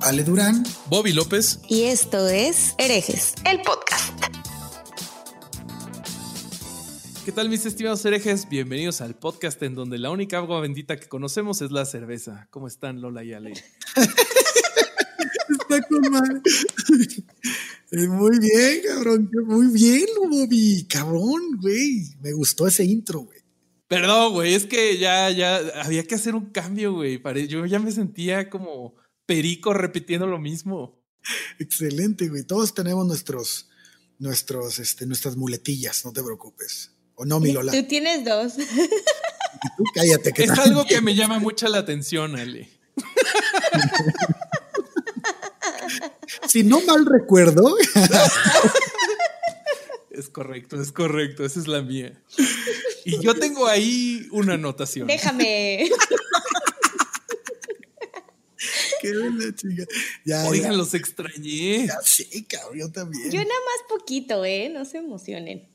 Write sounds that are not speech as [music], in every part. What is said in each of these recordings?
Ale Durán, Bobby López y esto es Herejes, el podcast. ¿Qué tal mis estimados herejes? Bienvenidos al podcast en donde la única agua bendita que conocemos es la cerveza. ¿Cómo están Lola y Ale? [laughs] Está con mal. Eh, muy bien, cabrón. Muy bien, Bobby. Cabrón, güey. Me gustó ese intro, güey. Perdón, güey. Es que ya, ya había que hacer un cambio, güey. Yo ya me sentía como perico repitiendo lo mismo. Excelente, güey. Todos tenemos nuestros, nuestros, este, nuestras muletillas, no te preocupes. ¿O no, mi Lola? Tú tienes dos. tú cállate. Que es algo que me llama mucho la atención, Ale. [laughs] si no mal recuerdo. es correcto, es correcto. Esa es la mía. Y yo tengo ahí una anotación. Déjame. [laughs] [laughs] Qué buena chica. Oigan, los extrañé. Ya sí, cabrón, yo también. Yo nada más poquito, ¿eh? No se emocionen.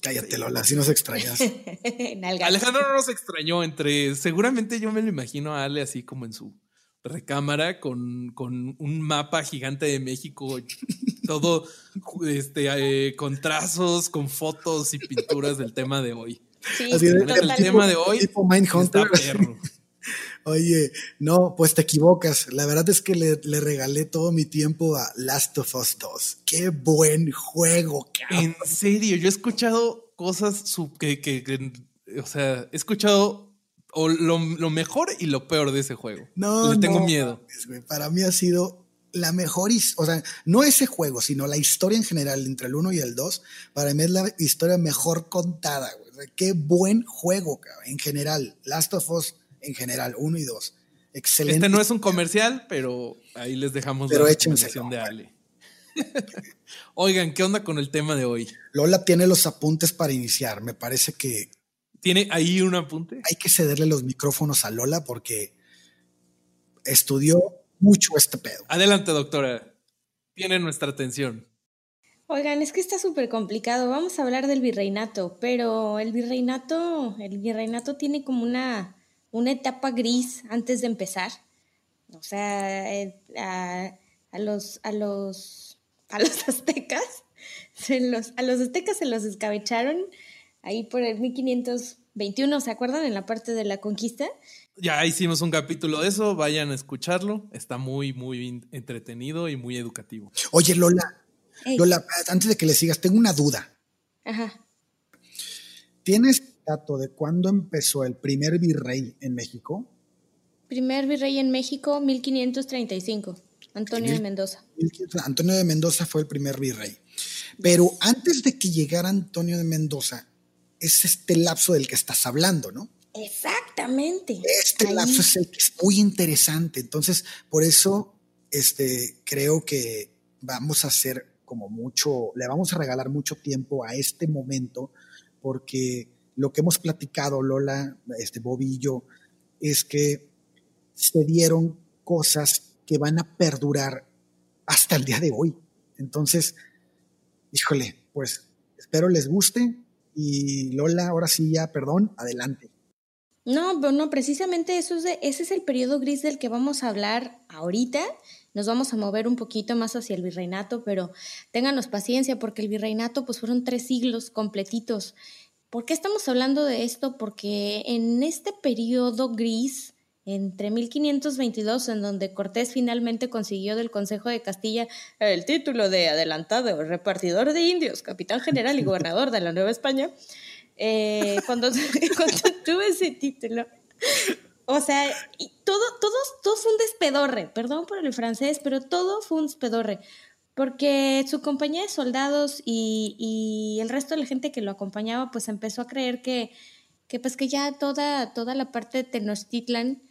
Cállate, Lola, si nos extrañas. [laughs] Alejandro no nos extrañó entre. Seguramente yo me lo imagino a Ale así como en su recámara con, con un mapa gigante de México, todo este, eh, con trazos, con fotos y pinturas del tema de hoy. Sí, el tema de hoy tipo Mindhunter. está perro. Oye, no, pues te equivocas. La verdad es que le, regalé todo mi tiempo a Last of Us 2. Qué buen juego, En serio, yo he escuchado cosas que, que, o sea, he escuchado lo, mejor y lo peor de ese juego. No, le tengo miedo. Para mí ha sido la mejor, o sea, no ese juego, sino la historia en general entre el 1 y el 2, para mí es la historia mejor contada, qué buen juego, en general. Last of Us en general, uno y dos. Excelente. Este no es un comercial, pero ahí les dejamos la recomendación de Ale. [laughs] Oigan, ¿qué onda con el tema de hoy? Lola tiene los apuntes para iniciar. Me parece que. ¿Tiene ahí un apunte? Hay que cederle los micrófonos a Lola porque estudió mucho este pedo. Adelante, doctora. Tiene nuestra atención. Oigan, es que está súper complicado. Vamos a hablar del virreinato, pero el virreinato, el virreinato tiene como una una etapa gris antes de empezar. O sea, eh, a, los, a, los, a los [laughs] aztecas, se los, a los aztecas se los escabecharon ahí por el 1521, ¿se acuerdan? En la parte de la conquista. Ya hicimos un capítulo de eso, vayan a escucharlo. Está muy, muy entretenido y muy educativo. Oye, Lola, Lola, antes de que le sigas, tengo una duda. Ajá. ¿Tienes de cuándo empezó el primer virrey en México? Primer virrey en México, 1535, Antonio de Mendoza. Antonio de Mendoza fue el primer virrey. Pero antes de que llegara Antonio de Mendoza, es este lapso del que estás hablando, ¿no? Exactamente. Este lapso es el que es muy interesante. Entonces, por eso este, creo que vamos a hacer como mucho, le vamos a regalar mucho tiempo a este momento, porque lo que hemos platicado, Lola, este, yo, es que se dieron cosas que van a perdurar hasta el día de hoy. Entonces, híjole, pues espero les guste y Lola, ahora sí ya, perdón, adelante. No, pero no, precisamente eso es ese es el periodo gris del que vamos a hablar ahorita. Nos vamos a mover un poquito más hacia el virreinato, pero ténganos paciencia porque el virreinato pues fueron tres siglos completitos ¿Por qué estamos hablando de esto? Porque en este periodo gris, entre 1522, en donde Cortés finalmente consiguió del Consejo de Castilla el título de adelantado repartidor de indios, capitán general y [laughs] gobernador de la Nueva España, eh, cuando, [laughs] tuve ese título, o sea, todo, todo, todo fue un despedorre, perdón por el francés, pero todo fue un despedorre porque su compañía de soldados y, el resto de la gente que lo acompañaba pues empezó a creer que, que pues que ya toda, toda la parte de Tenochtitlan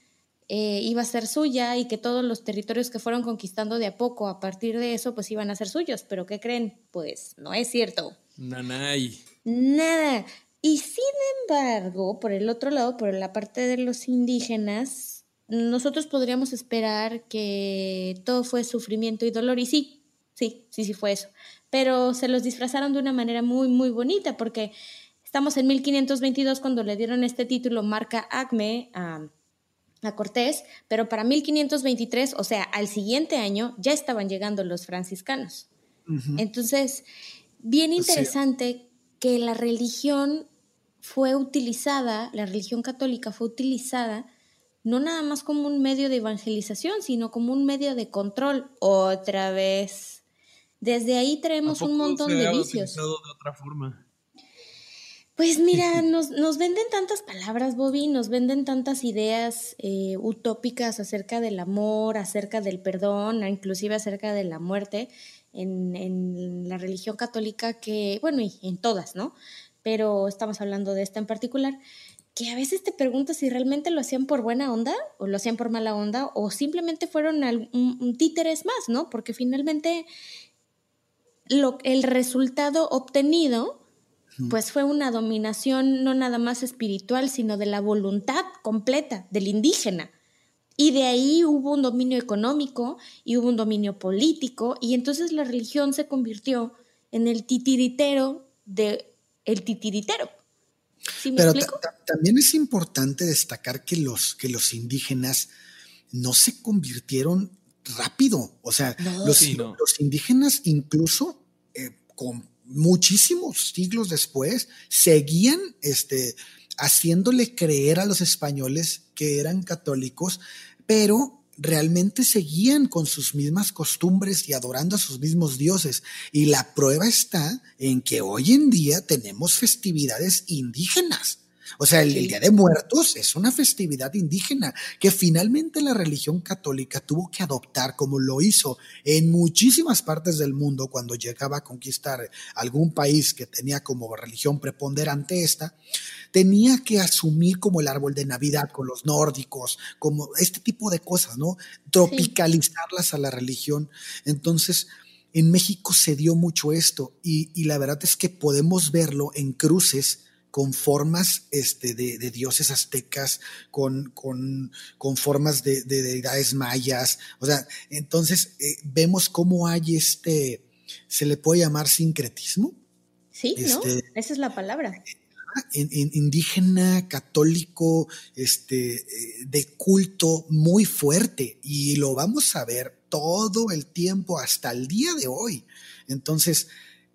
eh, iba a ser suya y que todos los territorios que fueron conquistando de a poco a partir de eso pues iban a ser suyos. Pero ¿qué creen? Pues no es cierto. Nanay. Nada. Y sin embargo, por el otro lado, por la parte de los indígenas, nosotros podríamos esperar que todo fue sufrimiento y dolor. Y sí, sí, sí, sí fue eso. Pero se los disfrazaron de una manera muy, muy bonita, porque estamos en 1522 cuando le dieron este título marca ACME a, a Cortés, pero para 1523, o sea, al siguiente año, ya estaban llegando los franciscanos. Entonces, bien interesante que la religión fue utilizada, la religión católica fue utilizada no nada más como un medio de evangelización, sino como un medio de control. Otra vez. Desde ahí traemos un montón de vicios. De otra forma? Pues [laughs] mira, nos, nos, venden tantas palabras, Bobby, nos venden tantas ideas eh, utópicas acerca del amor, acerca del perdón, inclusive acerca de la muerte, en, la religión católica que, bueno, y en todas, ¿no? Pero estamos hablando de esta en particular, que a veces te preguntas si realmente lo hacían por buena onda o lo hacían por mala onda o simplemente fueron un, títeres más, ¿no? Porque finalmente lo, el resultado obtenido pues fue una dominación no nada más espiritual, sino de la voluntad completa del indígena. Y de ahí hubo un dominio económico y hubo un dominio político y entonces la religión se convirtió en el titiritero de el titiritero. Pero también es importante destacar que los, que los indígenas no se convirtieron rápido. O sea, los, los, indígenas incluso eh, con muchísimos siglos después seguían este, haciéndole creer a los españoles que eran católicos pero realmente seguían con sus mismas costumbres y adorando a sus mismos dioses. Y la prueba está en que hoy en día tenemos festividades indígenas. O sea, el, Día de Muertos es una festividad indígena que finalmente la religión católica tuvo que adoptar como lo hizo en muchísimas partes del mundo cuando llegaba a conquistar algún país que tenía como religión preponderante esta tenía que asumir como el árbol de Navidad con los nórdicos, como este tipo de cosas, ¿no? Tropicalizarlas a la religión. Entonces, en México se dio mucho esto y, la verdad es que podemos verlo en cruces con formas este, de, dioses aztecas, con, con, formas de, deidades mayas. O sea, entonces eh, vemos cómo hay este, se le puede llamar sincretismo. Sí, ¿no? Este, Esa es la palabra indígena, católico, este, eh, de culto muy fuerte y lo vamos a ver todo el tiempo hasta el día de hoy. Entonces,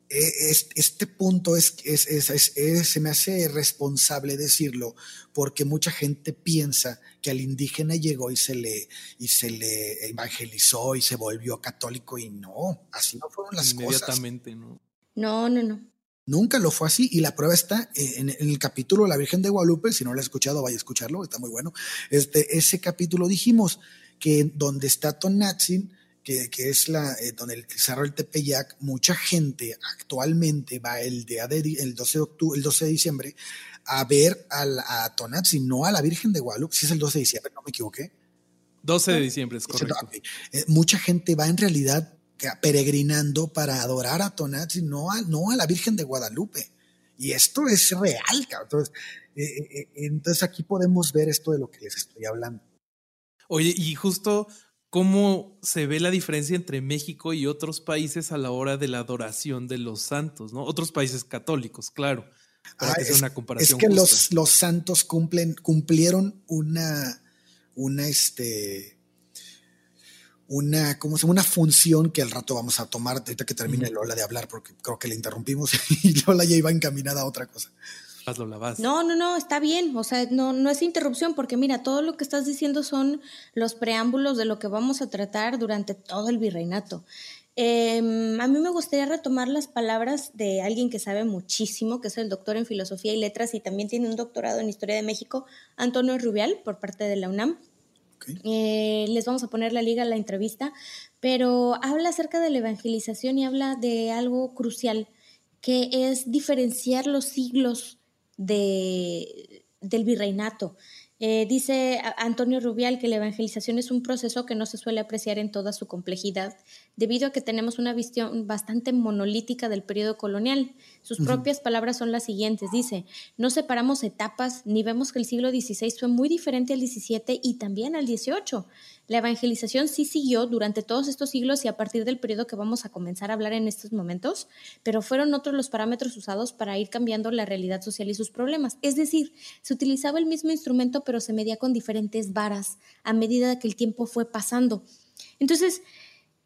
este punto es, se me hace responsable decirlo porque mucha gente piensa que al indígena llegó y se le y se le evangelizó y se volvió católico y no, así no fueron las cosas. Inmediatamente, ¿no? No, no, no. Nunca lo fue así y la prueba está en, el capítulo de La Virgen de Guadalupe, si no lo has escuchado, vaya a escucharlo, está muy bueno. Este, ese capítulo dijimos que donde está Tonatzin, que, que es la, eh, donde el Cerro del Tepeyac, mucha gente actualmente va el, día de, el, 12 de octubre, el 12 de diciembre a ver a, a Tonatzin, no a la Virgen de Guadalupe, si es el 12 de diciembre, no me equivoqué. 12 de diciembre, es correcto. Eh, mucha gente va en realidad peregrinando para adorar a Tonatzi, no a, no a la Virgen de Guadalupe. Y esto es real, Entonces, eh, eh, eh, entonces aquí podemos ver esto de lo que les estoy hablando. Oye, y justo cómo se ve la diferencia entre México y otros países a la hora de la adoración de los santos, ¿no? Otros países católicos, claro. Ah, es, una comparación es que los, los santos cumplen, cumplieron una, una, este, una, como una función que al rato vamos a tomar, ahorita que termine Lola de hablar, porque creo que le interrumpimos [laughs] y Lola ya iba encaminada a otra cosa. Vas. No, no, no, está bien. O sea, no, no es interrupción, porque mira, todo lo que estás diciendo son los preámbulos de lo que vamos a tratar durante todo el virreinato. Em, a mí me gustaría retomar las palabras de alguien que sabe muchísimo, que es el doctor en filosofía y letras y también tiene un doctorado en historia de México, Antonio Rubial, por parte de la UNAM. Eh, les vamos a poner la liga a la entrevista, pero habla acerca de la evangelización y habla de algo crucial, que es diferenciar los siglos de, del virreinato. Eh, dice Antonio Rubial que la evangelización es un proceso que no se suele apreciar en toda su complejidad, debido a que tenemos una visión bastante monolítica del periodo colonial. Sus propias palabras son las siguientes. Dice, no separamos etapas ni vemos que el siglo XVI fue muy diferente al XVII y también al XVIII. La evangelización sí siguió durante todos estos siglos y a partir del periodo que vamos a comenzar a hablar en estos momentos, pero fueron otros los parámetros usados para ir cambiando la realidad social y sus problemas. Es decir, se utilizaba el mismo instrumento, pero se medía con diferentes varas a medida que el tiempo fue pasando. Entonces,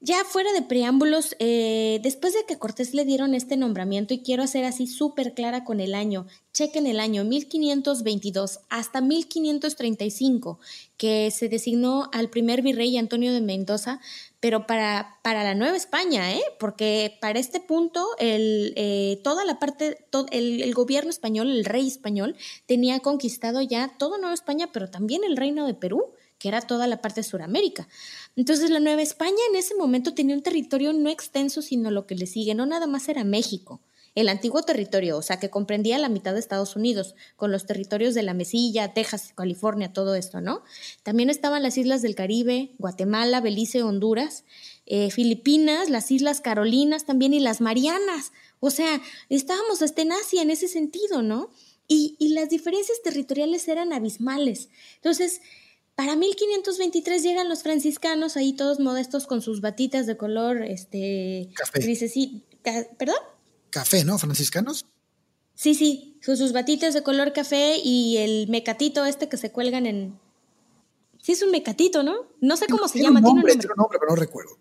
ya fuera de preámbulos, eh, después de que Cortés le dieron este nombramiento, y quiero hacer así súper clara con el año, chequen el año 1522 hasta 1535, que se designó al primer virrey Antonio de Mendoza, pero para, para la Nueva España, ¿eh? porque para este punto el, eh, toda la parte, todo, el, el, gobierno español, el rey español, tenía conquistado ya toda Nueva España, pero también el reino de Perú que era toda la parte de Sudamérica. Entonces la Nueva España en ese momento tenía un territorio no extenso, sino lo que le sigue, no nada más era México, el antiguo territorio, o sea, que comprendía la mitad de Estados Unidos, con los territorios de la Mesilla, Texas, California, todo esto, ¿no? También estaban las islas del Caribe, Guatemala, Belice, Honduras, eh, Filipinas, las Islas Carolinas también y las Marianas. O sea, estábamos hasta en Asia en ese sentido, ¿no? Y, y las diferencias territoriales eran abismales. Entonces, para 1523 llegan los franciscanos, ahí todos modestos con sus batitas de color, este... Café. Dice, sí, ¿perdón? Café, ¿no? ¿Franciscanos? Sí, sí, con sus batitas de color café y el mecatito este que se cuelgan en... Sí, es un mecatito, ¿no? No sé cómo se tiene llama. Un nombre, tiene un nombre, pero no recuerdo.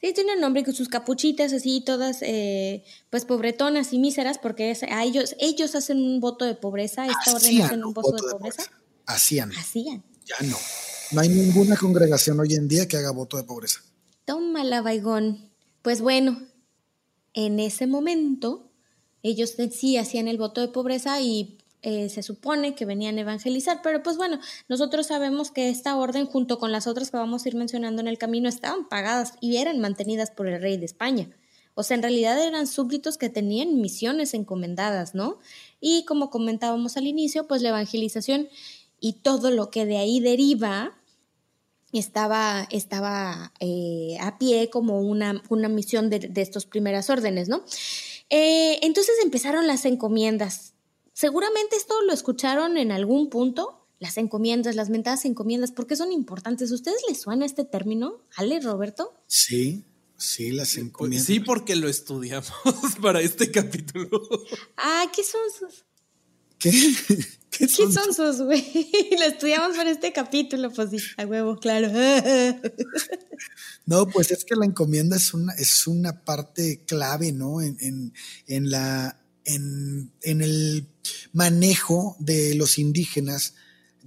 Sí, tiene un nombre con sus capuchitas así, todas eh, pues pobretonas y míseras, porque es, a ellos, ellos hacen un voto de pobreza, esta orden hacen un voto, de pobreza. pobreza. Hacían. Hacían. Ya no. No hay ninguna congregación hoy en día que haga voto de pobreza. Tómala, Baigón. Pues bueno, en ese momento ellos sí hacían el voto de pobreza y eh, se supone que venían a evangelizar, pero pues bueno, nosotros sabemos que esta orden junto con las otras que vamos a ir mencionando en el camino estaban pagadas y eran mantenidas por el rey de España. O sea, en realidad eran súbditos que tenían misiones encomendadas, ¿no? Y como comentábamos al inicio, pues la evangelización y todo lo que de ahí deriva estaba, estaba eh, a pie como una, una misión de, de estas primeras órdenes, ¿no? Eh, entonces empezaron las encomiendas. Seguramente esto lo escucharon en algún punto, las encomiendas, las mentadas encomiendas, ¿por qué son importantes? ¿A ustedes les suena este término, Ale, Roberto? Sí, sí, las encomiendas. Sí, porque lo estudiamos [laughs] para este capítulo. Ah, ¿qué son sus? [laughs] ¿Qué? ¿Qué son, ¿Qué son sus, güey? [laughs] Lo estudiamos para este capítulo, pues sí, a huevo, claro. No, pues es que la encomienda es una, es una parte clave, ¿no? En, en, en la, en, en, el manejo de los indígenas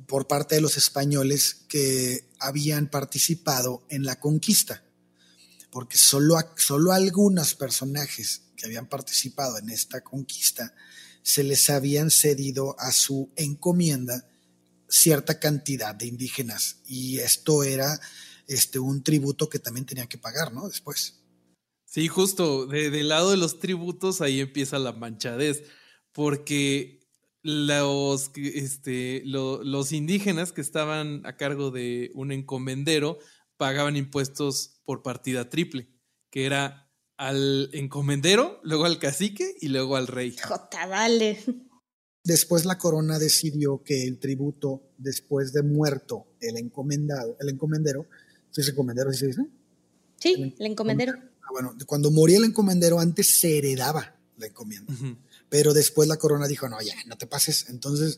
por parte de los españoles que habían participado en la conquista. Porque solo, solo algunos personajes que habían participado en esta conquista se les habían cedido a su encomienda cierta cantidad de indígenas y esto era este, un tributo que también tenían que pagar, ¿no? Después. Sí, justo, de, del lado de los tributos ahí empieza la manchadez, porque los, este, lo, los indígenas que estaban a cargo de un encomendero pagaban impuestos por partida triple, que era al encomendero, luego al cacique y luego al rey. Jota, dale. Después la corona decidió que el tributo, después de muerto el encomendado, el encomendero, ¿sí es encomendero, se dice? Sí, el, el encomendero. Ah, bueno, cuando moría el encomendero antes se heredaba la encomienda, uh -huh. pero después la corona dijo, no, ya, no te pases. Entonces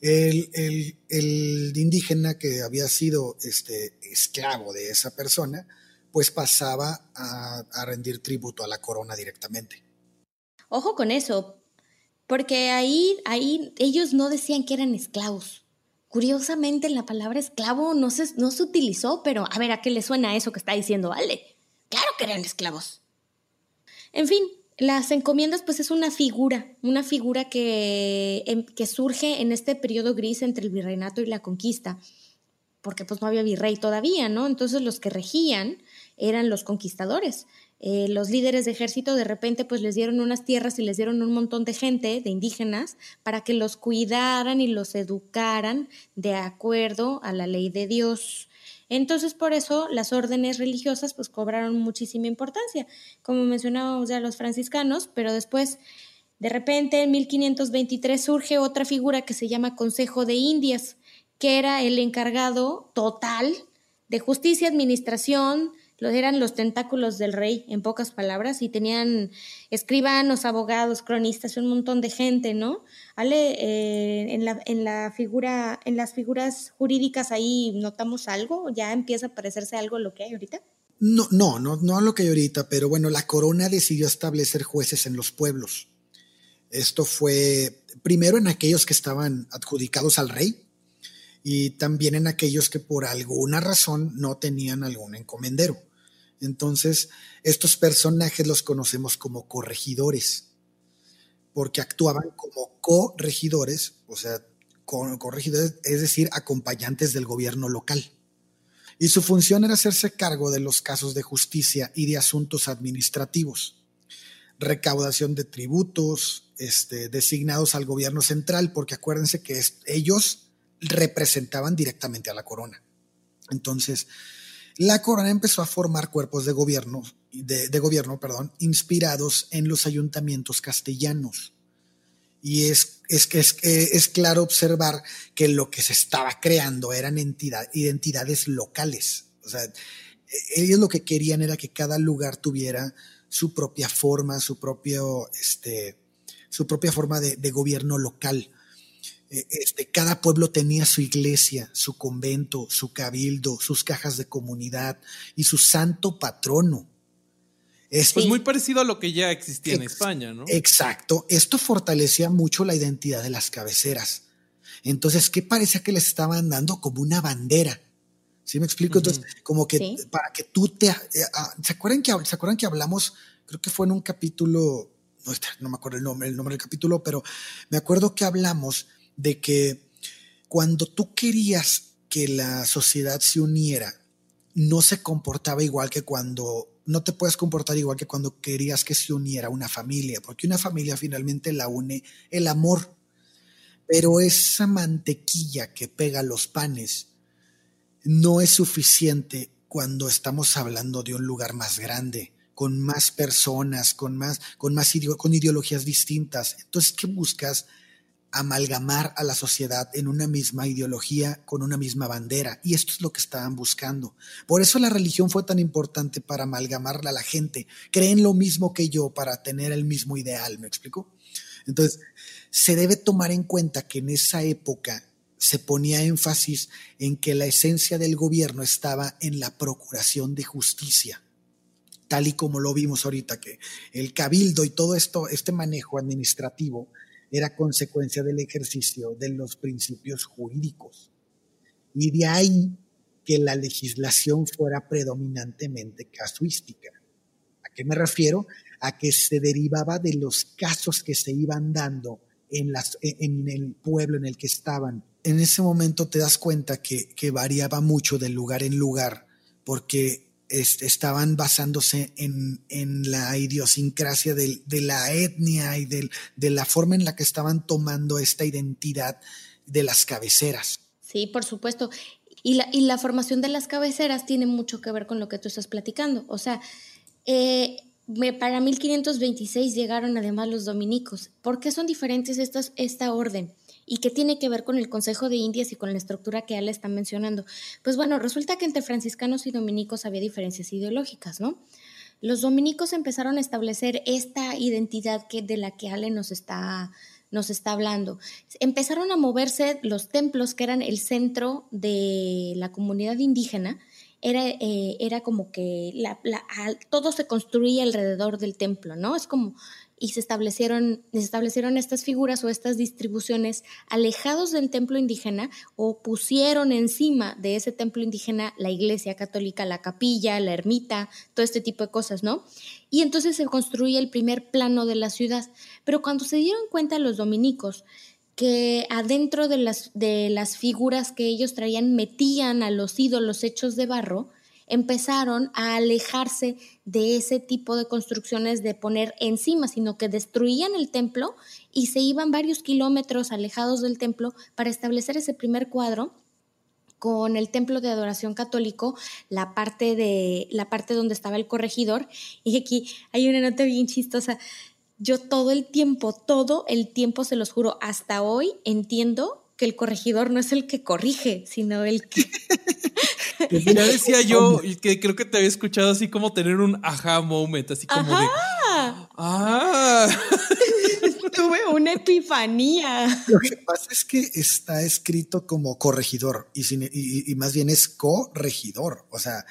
el, el, el indígena que había sido este, esclavo de esa persona, pues pasaba a, rendir tributo a la corona directamente. Ojo con eso, porque ahí, ahí ellos no decían que eran esclavos. Curiosamente la palabra esclavo no se, no se utilizó, pero a ver, ¿a qué le suena eso que está diciendo Ale? Claro que eran esclavos. En fin, las encomiendas pues es una figura, una figura que, que surge en este periodo gris entre el virreinato y la conquista, porque pues no había virrey todavía, ¿no? Entonces los que regían eran los conquistadores. Eh, los líderes de ejército de repente pues les dieron unas tierras y les dieron un montón de gente, de indígenas, para que los cuidaran y los educaran de acuerdo a la ley de Dios. Entonces, por eso las órdenes religiosas pues cobraron muchísima importancia, como mencionábamos ya los franciscanos, pero después, de repente, en 1523 surge otra figura que se llama Consejo de Indias, que era el encargado total de justicia, administración, eran los tentáculos del rey, en pocas palabras, y tenían escribanos, abogados, cronistas, un montón de gente, ¿no? Ale, eh, en, la, en la figura, en las figuras jurídicas ahí notamos algo, ya empieza a parecerse algo lo que hay ahorita. No, no, no, no lo que hay ahorita, pero bueno, la corona decidió establecer jueces en los pueblos. Esto fue primero en aquellos que estaban adjudicados al rey, y también en aquellos que por alguna razón no tenían algún encomendero. Entonces, estos personajes los conocemos como corregidores, porque actuaban como corregidores, o sea, corregidores, es decir, acompañantes del gobierno local. Y su función era hacerse cargo de los casos de justicia y de asuntos administrativos, recaudación de tributos, este, designados al gobierno central, porque acuérdense que ellos representaban directamente a la corona. Entonces, la corona empezó a formar cuerpos de gobierno, de, gobierno, perdón, inspirados en los ayuntamientos castellanos. Y es, es, es, es claro observar que lo que se estaba creando eran entidad, identidades locales. O sea, ellos lo que querían era que cada lugar tuviera su propia forma, su propio, este, su propia forma de, de gobierno local. Eh, este, cada pueblo tenía su iglesia, su convento, su cabildo, sus cajas de comunidad y su santo patrono. pues muy parecido a lo que ya existía en España, ¿no? Exacto. Esto fortalecía mucho la identidad de las cabeceras. Entonces, ¿qué parecía que les estaban dando? Como una bandera. ¿Sí me explico? Entonces, como que para que tú te... Eh, ah, ¿se, acuerdan que, ¿Se acuerdan que hablamos? Creo que fue en un capítulo, no, no me acuerdo el nombre, el nombre del capítulo, pero me acuerdo que hablamos de que cuando tú querías que la sociedad se uniera, no se comportaba igual que cuando, no te puedes comportar igual que cuando querías que se uniera una familia, porque una familia finalmente la une el amor. Pero esa mantequilla que pega los panes no es suficiente cuando estamos hablando de un lugar más grande, con más personas, con más, con más con ideologías distintas. Entonces, ¿qué buscas? Amalgamar a la sociedad en una misma ideología, con una misma bandera. Y esto es lo que estaban buscando. Por eso la religión fue tan importante para amalgamarla a la gente. Creen lo mismo que yo para tener el mismo ideal, ¿me explico? Entonces, se debe tomar en cuenta que en esa época se ponía énfasis en que la esencia del gobierno estaba en la procuración de justicia tal y como lo vimos ahorita, que el cabildo y todo esto, este manejo administrativo, era consecuencia del ejercicio de los principios jurídicos. Y de ahí que la legislación fuera predominantemente casuística. ¿A qué me refiero? A que se derivaba de los casos que se iban dando en, el pueblo en el que estaban. En ese momento te das cuenta que variaba mucho de lugar en lugar, porque estaban basándose en, la idiosincrasia de, la etnia y de la forma en la que estaban tomando esta identidad de las cabeceras. Sí, por supuesto. Y la, y la formación de las cabeceras tiene mucho que ver con lo que tú estás platicando. O sea, eh, para 1526 llegaron además los dominicos. ¿Por qué son diferentes estas, esta orden? Y qué tiene que ver con el Consejo de Indias y con la estructura que Ale está mencionando. Pues bueno, resulta que entre franciscanos y dominicos había diferencias ideológicas, ¿no? Los dominicos empezaron a establecer esta identidad que, de la que Ale nos está, nos está hablando. Empezaron a moverse los templos que eran el centro de la comunidad indígena, era, eh, era, como que la, todo se construía alrededor del templo, ¿no? Es como y se establecieron, se establecieron estas figuras o estas distribuciones alejados del templo indígena o pusieron encima de ese templo indígena la iglesia católica, la capilla, la ermita, todo este tipo de cosas, ¿no? Y entonces se construye el primer plano de la ciudad. Pero cuando se dieron cuenta los dominicos que adentro de las, de las figuras que ellos traían metían a los ídolos hechos de barro, empezaron a alejarse de ese tipo de construcciones de poner encima, sino que destruían el templo y se iban varios kilómetros alejados del templo para establecer ese primer cuadro con el templo de adoración católico, la parte de la parte donde estaba el corregidor y aquí hay una nota bien chistosa. Yo todo el tiempo, todo el tiempo se los juro, hasta hoy entiendo que el corregidor no es el que corrige, sino el que [laughs] Ya decía yo que creo que te había escuchado así como tener un aha moment, así como de. ¡Ah! [laughs] Tuve una epifanía. Lo que pasa es que está escrito como corregidor y, más bien es corregidor. O sea,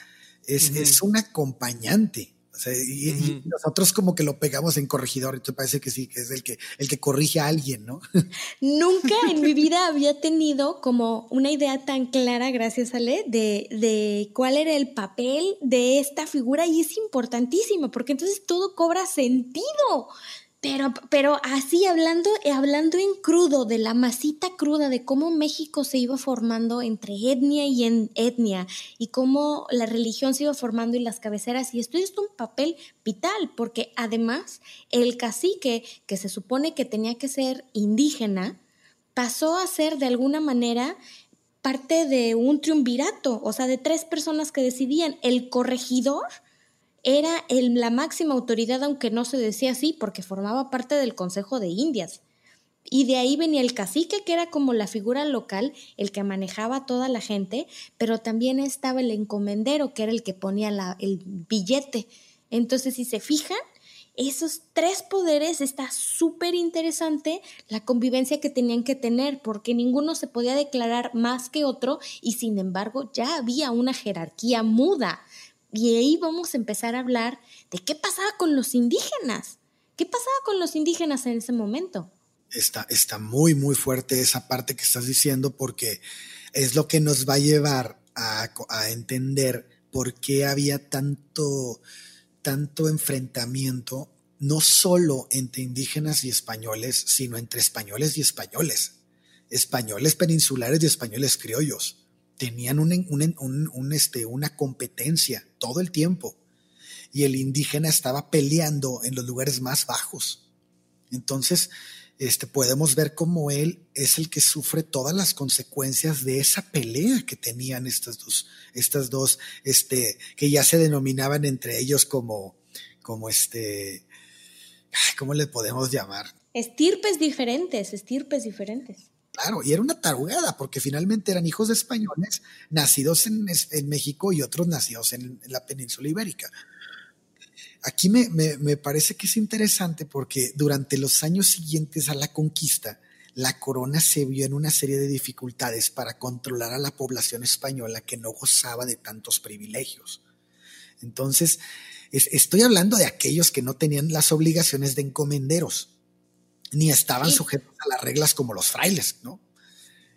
es, es un acompañante y, nosotros como que lo pegamos en corregidor, y te parece que sí, que es el que, el que corrige a alguien, ¿no? [laughs] Nunca en mi vida había tenido como una idea tan clara, gracias a Le, de, de cuál era el papel de esta figura y es importantísimo, porque entonces todo cobra sentido. Pero, pero así hablando, hablando en crudo, de la masita cruda, de cómo México se iba formando entre etnia y en etnia, y cómo la religión se iba formando y las cabeceras, y esto es un papel vital, porque además el cacique, que se supone que tenía que ser indígena, pasó a ser de alguna manera parte de un triunvirato, o sea, de tres personas que decidían, el corregidor, era la máxima autoridad, aunque no se decía así, porque formaba parte del Consejo de Indias. Y de ahí venía el cacique, que era como la figura local, el que manejaba a toda la gente, pero también estaba el encomendero, que era el que ponía el billete. Entonces, si se fijan, esos tres poderes está súper interesante la convivencia que tenían que tener, porque ninguno se podía declarar más que otro y sin embargo ya había una jerarquía muda. Y ahí vamos a empezar a hablar de qué pasaba con los indígenas. ¿Qué pasaba con los indígenas en ese momento? Está, está muy, muy fuerte esa parte que estás diciendo porque es lo que nos va a llevar a, entender por qué había tanto, tanto enfrentamiento, no solo entre indígenas y españoles, sino entre españoles y españoles, españoles peninsulares y españoles criollos tenían un, este, una competencia todo el tiempo y el indígena estaba peleando en los lugares más bajos. Entonces, este, podemos ver cómo él es el que sufre todas las consecuencias de esa pelea que tenían estas dos, estas dos, este, que ya se denominaban entre ellos como, como este, ¿cómo le podemos llamar? Estirpes diferentes, estirpes diferentes. Claro, y era una tarugada, porque finalmente eran hijos de españoles nacidos en, México y otros nacidos en, la península ibérica. Aquí me, me, parece que es interesante porque durante los años siguientes a la conquista, la corona se vio en una serie de dificultades para controlar a la población española que no gozaba de tantos privilegios. Entonces, estoy hablando de aquellos que no tenían las obligaciones de encomenderos ni estaban sujetos a las reglas como los frailes, ¿no?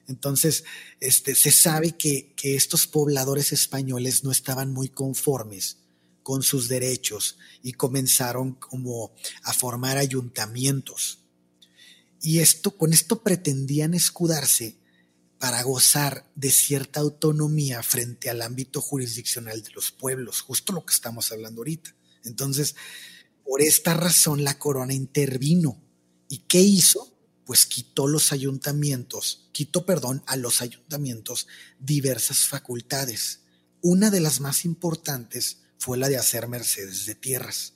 Entonces, este, se sabe que, que estos pobladores españoles no estaban muy conformes con sus derechos y comenzaron como a formar ayuntamientos. Y esto, con esto pretendían escudarse para gozar de cierta autonomía frente al ámbito jurisdiccional de los pueblos, justo lo que estamos hablando ahorita. Entonces, por esta razón la corona intervino ¿Y qué hizo? Pues quitó los ayuntamientos, quitó, perdón, a los ayuntamientos diversas facultades. Una de las más importantes fue la de hacer mercedes de tierras.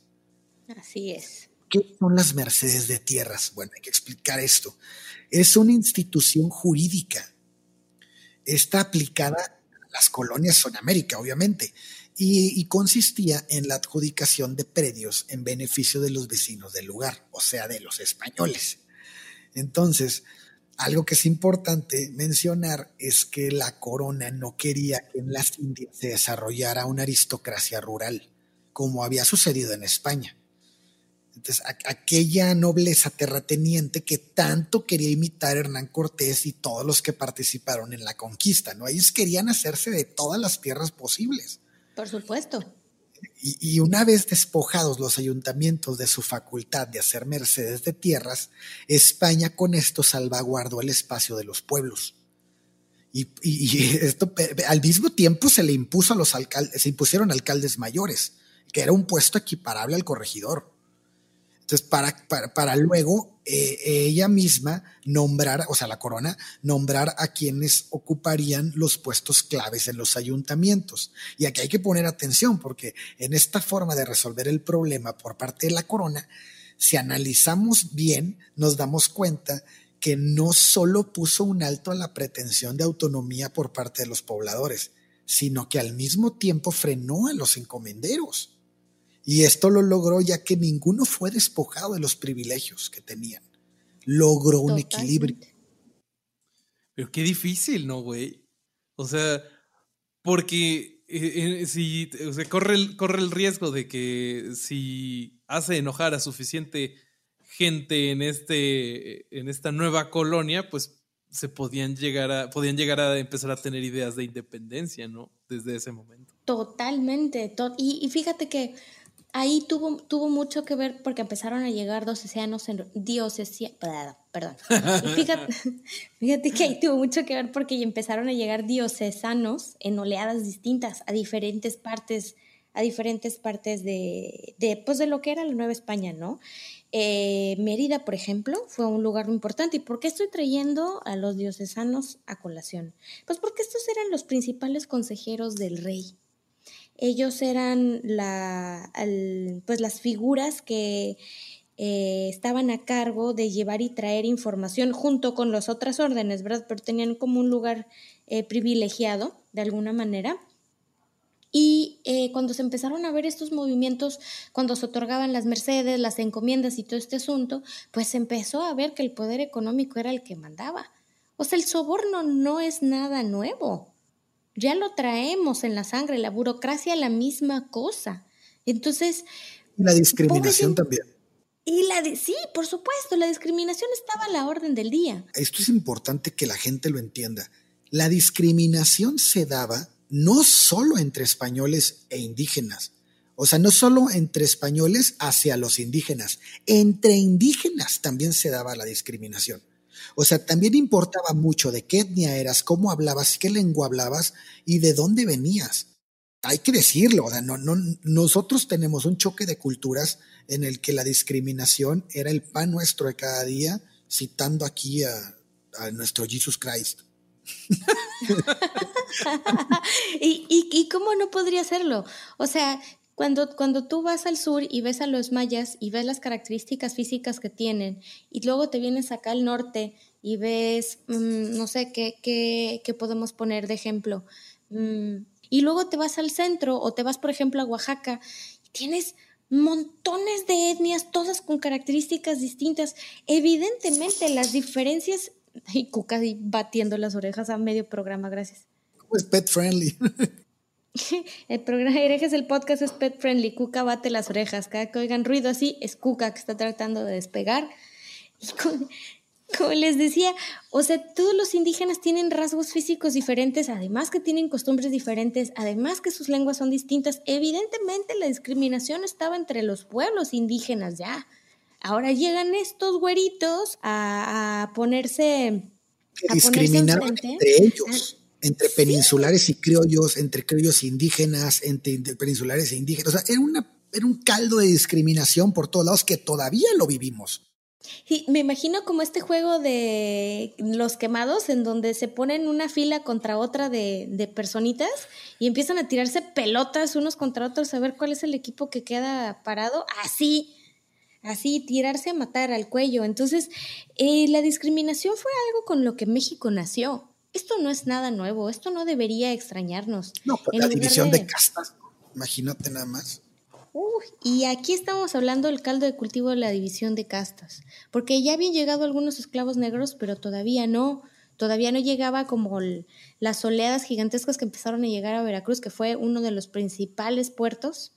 Así es. ¿Qué son las mercedes de tierras? Bueno, hay que explicar esto. Es una institución jurídica. Está aplicada a las colonias en América, obviamente, y, consistía en la adjudicación de predios en beneficio de los vecinos del lugar, o sea, de los españoles. Entonces, algo que es importante mencionar es que la corona no quería que en las Indias se desarrollara una aristocracia rural, como había sucedido en España. Entonces, aquella nobleza terrateniente que tanto quería imitar Hernán Cortés y todos los que participaron en la conquista, ¿no? Ellos querían hacerse de todas las tierras posibles. Por supuesto. Y, una vez despojados los ayuntamientos de su facultad de hacer mercedes de tierras, España con esto salvaguardó el espacio de los pueblos. Y, esto al mismo tiempo se le impuso a los alcaldes, se impusieron alcaldes mayores, que era un puesto equiparable al corregidor. Entonces, para, para, luego eh, ella misma nombrar, o sea, la corona, nombrar a quienes ocuparían los puestos claves en los ayuntamientos. Y aquí hay que poner atención porque en esta forma de resolver el problema por parte de la corona, si analizamos bien, nos damos cuenta que no solo puso un alto a la pretensión de autonomía por parte de los pobladores, sino que al mismo tiempo frenó a los encomenderos. Y esto lo logró ya que ninguno fue despojado de los privilegios que tenían. Logró un equilibrio. Pero qué difícil, ¿no, güey? O sea, porque eh, eh, si corre, el, corre el riesgo de que si hace enojar a suficiente gente en, este, en esta nueva colonia, pues se podían llegar a, podían llegar a empezar a tener ideas de independencia, ¿no? Desde ese momento. Totalmente. y, fíjate que ahí tuvo, tuvo mucho que ver porque empezaron a llegar dos océanos en dioses, perdón. [laughs] Fíjate, [laughs] fíjate, que ahí tuvo mucho que ver porque empezaron a llegar diocesanos en oleadas distintas a diferentes partes, a diferentes partes de, de, pues de lo que era la Nueva España, ¿no? Eh, Mérida, por ejemplo, fue un lugar muy importante. ¿Y por qué estoy trayendo a los diocesanos a colación? Pues porque estos eran los principales consejeros del rey. Ellos eran pues las figuras que eh, estaban a cargo de llevar y traer información junto con las otras órdenes, ¿verdad? Pero tenían como un lugar eh, privilegiado, de alguna manera. Y eh, cuando se empezaron a ver estos movimientos, cuando se otorgaban las mercedes, las encomiendas y todo este asunto, pues se empezó a ver que el poder económico era el que mandaba. O sea, el soborno no es nada nuevo. Ya lo traemos en la sangre, la burocracia la misma cosa. Entonces... La discriminación también. Y la sí, por supuesto, la discriminación estaba a la orden del día. Esto es importante que la gente lo entienda. La discriminación se daba no solo entre españoles e indígenas, o sea, no solo entre españoles hacia los indígenas, entre indígenas también se daba la discriminación. O sea, también importaba mucho de qué etnia eras, cómo hablabas, qué lengua hablabas y de dónde venías. Hay que decirlo, o sea, no, no, nosotros tenemos un choque de culturas en el que la discriminación era el pan nuestro de cada día, citando aquí a, nuestro Jesus Christ. [laughs] ¿Y, y, cómo no podría serlo? O sea, cuando, cuando tú vas al sur y ves a los mayas y ves las características físicas que tienen, y luego te vienes acá al norte y ves, mm, no sé, ¿qué, qué, qué, podemos poner de ejemplo? Mm, y luego te vas al centro o te vas, por ejemplo, a Oaxaca y tienes montones de etnias, todas con características distintas. Evidentemente las diferencias y Cuca batiendo las orejas a medio programa, gracias. Es pet friendly. [laughs] [laughs] el programa Herejes, el podcast es pet friendly. Cuca bate las orejas. Cada que oigan ruido así, es Cuca que está tratando de despegar. [laughs] Y como les decía, o sea, todos los indígenas tienen rasgos físicos diferentes, además que tienen costumbres diferentes, además que sus lenguas son distintas. Evidentemente la discriminación estaba entre los pueblos indígenas ya. Ahora llegan estos güeritos a, ponerse. a discriminaban entre ellos. Entre peninsulares y criollos, entre criollos indígenas, entre peninsulares e indígenas. O sea, era, una, era un caldo de discriminación por todos lados que todavía lo vivimos. Sí, me imagino como este juego de los quemados en donde se ponen una fila contra otra de, de, personitas y empiezan a tirarse pelotas unos contra otros a ver cuál es el equipo que queda parado. Así, así, tirarse a matar al cuello. Entonces, eh, la discriminación fue algo con lo que México nació. Esto no es nada nuevo, esto no debería extrañarnos. No, pues la división de... castas, imagínate nada más. y aquí estamos hablando del caldo de cultivo de la división de castas, porque ya habían llegado algunos esclavos negros, pero todavía no, todavía no llegaba como las oleadas gigantescas que empezaron a llegar a Veracruz, que fue uno de los principales puertos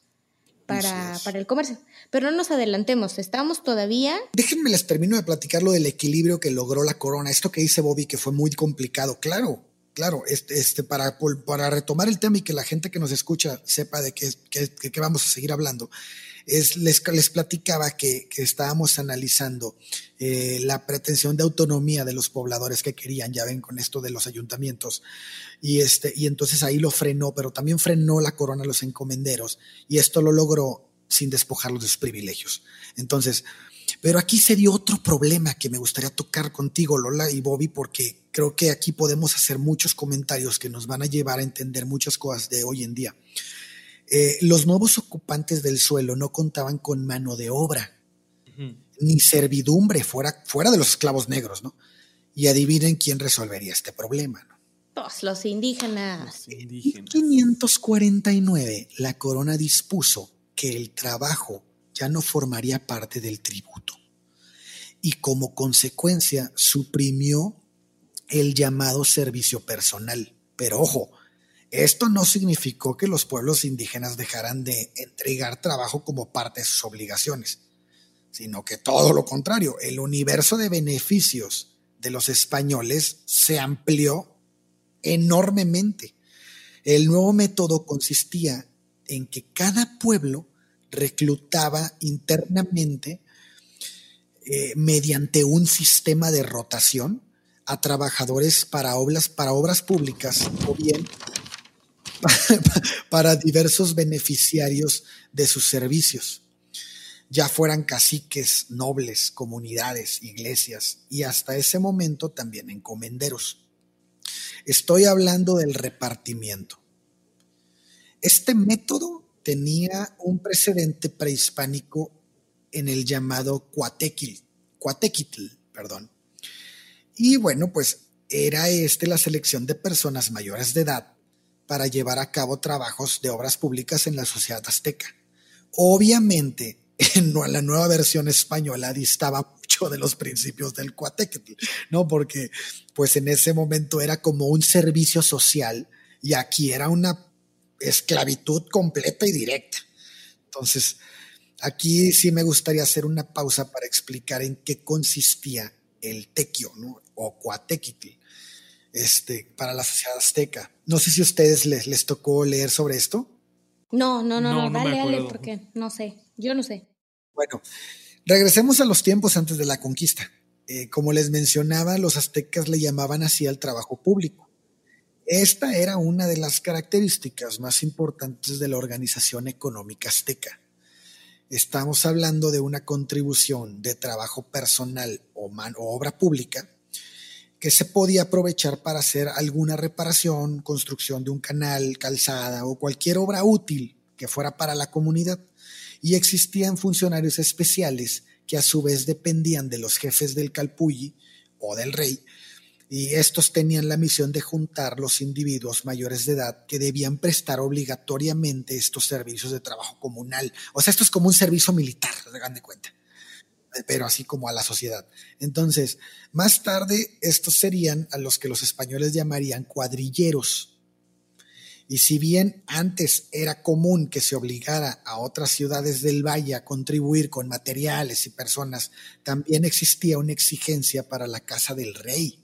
para, para, el comercio. Pero no nos adelantemos, estamos todavía... Déjenme les termino de platicar lo del equilibrio que logró la corona. Esto que dice Bobby, que fue muy complicado. Claro, claro, este, este, para, para retomar el tema y que la gente que nos escucha sepa de qué, qué, qué vamos a seguir hablando. Es, les, platicaba que, estábamos analizando eh, la pretensión de autonomía de los pobladores que querían, ya ven con esto de los ayuntamientos, y, este, y entonces ahí lo frenó, pero también frenó la corona a los encomenderos, y esto lo logró sin despojarlos de sus privilegios. Entonces, pero aquí se dio otro problema que me gustaría tocar contigo, Lola y Bobby, porque creo que aquí podemos hacer muchos comentarios que nos van a llevar a entender muchas cosas de hoy en día. Eh, los nuevos ocupantes del suelo no contaban con mano de obra, ni servidumbre fuera, fuera de los esclavos negros, ¿no? Y adivinen quién resolvería este problema, ¿no? Pues los indígenas. En 549, la corona dispuso que el trabajo ya no formaría parte del tributo y como consecuencia suprimió el llamado servicio personal. Pero ojo, esto no significó que los pueblos indígenas dejaran de entregar trabajo como parte de sus obligaciones, sino que todo lo contrario, el universo de beneficios de los españoles se amplió enormemente. El nuevo método consistía en que cada pueblo reclutaba internamente eh, mediante un sistema de rotación a trabajadores para obras, para obras públicas o bien [laughs] para diversos beneficiarios de sus servicios, ya fueran caciques, nobles, comunidades, iglesias y hasta ese momento también encomenderos. Estoy hablando del repartimiento. Este método tenía un precedente prehispánico en el llamado Cuatequitl, perdón. Y bueno, pues era este la selección de personas mayores de edad para llevar a cabo trabajos de obras públicas en la sociedad azteca. Obviamente, [laughs] en la nueva versión española distaba mucho de los principios del Cuatequitl, ¿no? Porque pues en ese momento era como un servicio social y aquí era una esclavitud completa y directa. Entonces, aquí sí me gustaría hacer una pausa para explicar en qué consistía el tequio, ¿no? O cuatequitl, este, para la sociedad azteca. No sé si a ustedes les, les tocó leer sobre esto. No, no, no, no, dale, dale, porque no sé, yo no sé. Bueno, regresemos a los tiempos antes de la conquista. Eh, como les mencionaba, los aztecas le llamaban así al trabajo público. Esta era una de las características más importantes de la organización económica azteca. Estamos hablando de una contribución de trabajo personal o, obra pública que se podía aprovechar para hacer alguna reparación, construcción de un canal, calzada o cualquier obra útil que fuera para la comunidad. Y existían funcionarios especiales que a su vez dependían de los jefes del calpulli o del rey y estos tenían la misión de juntar los individuos mayores de edad que debían prestar obligatoriamente estos servicios de trabajo comunal. O sea, esto es como un servicio militar, hagan de cuenta, pero así como a la sociedad. Entonces, más tarde, estos serían a los que los españoles llamarían cuadrilleros. Y si bien antes era común que se obligara a otras ciudades del valle a contribuir con materiales y personas, también existía una exigencia para la casa del rey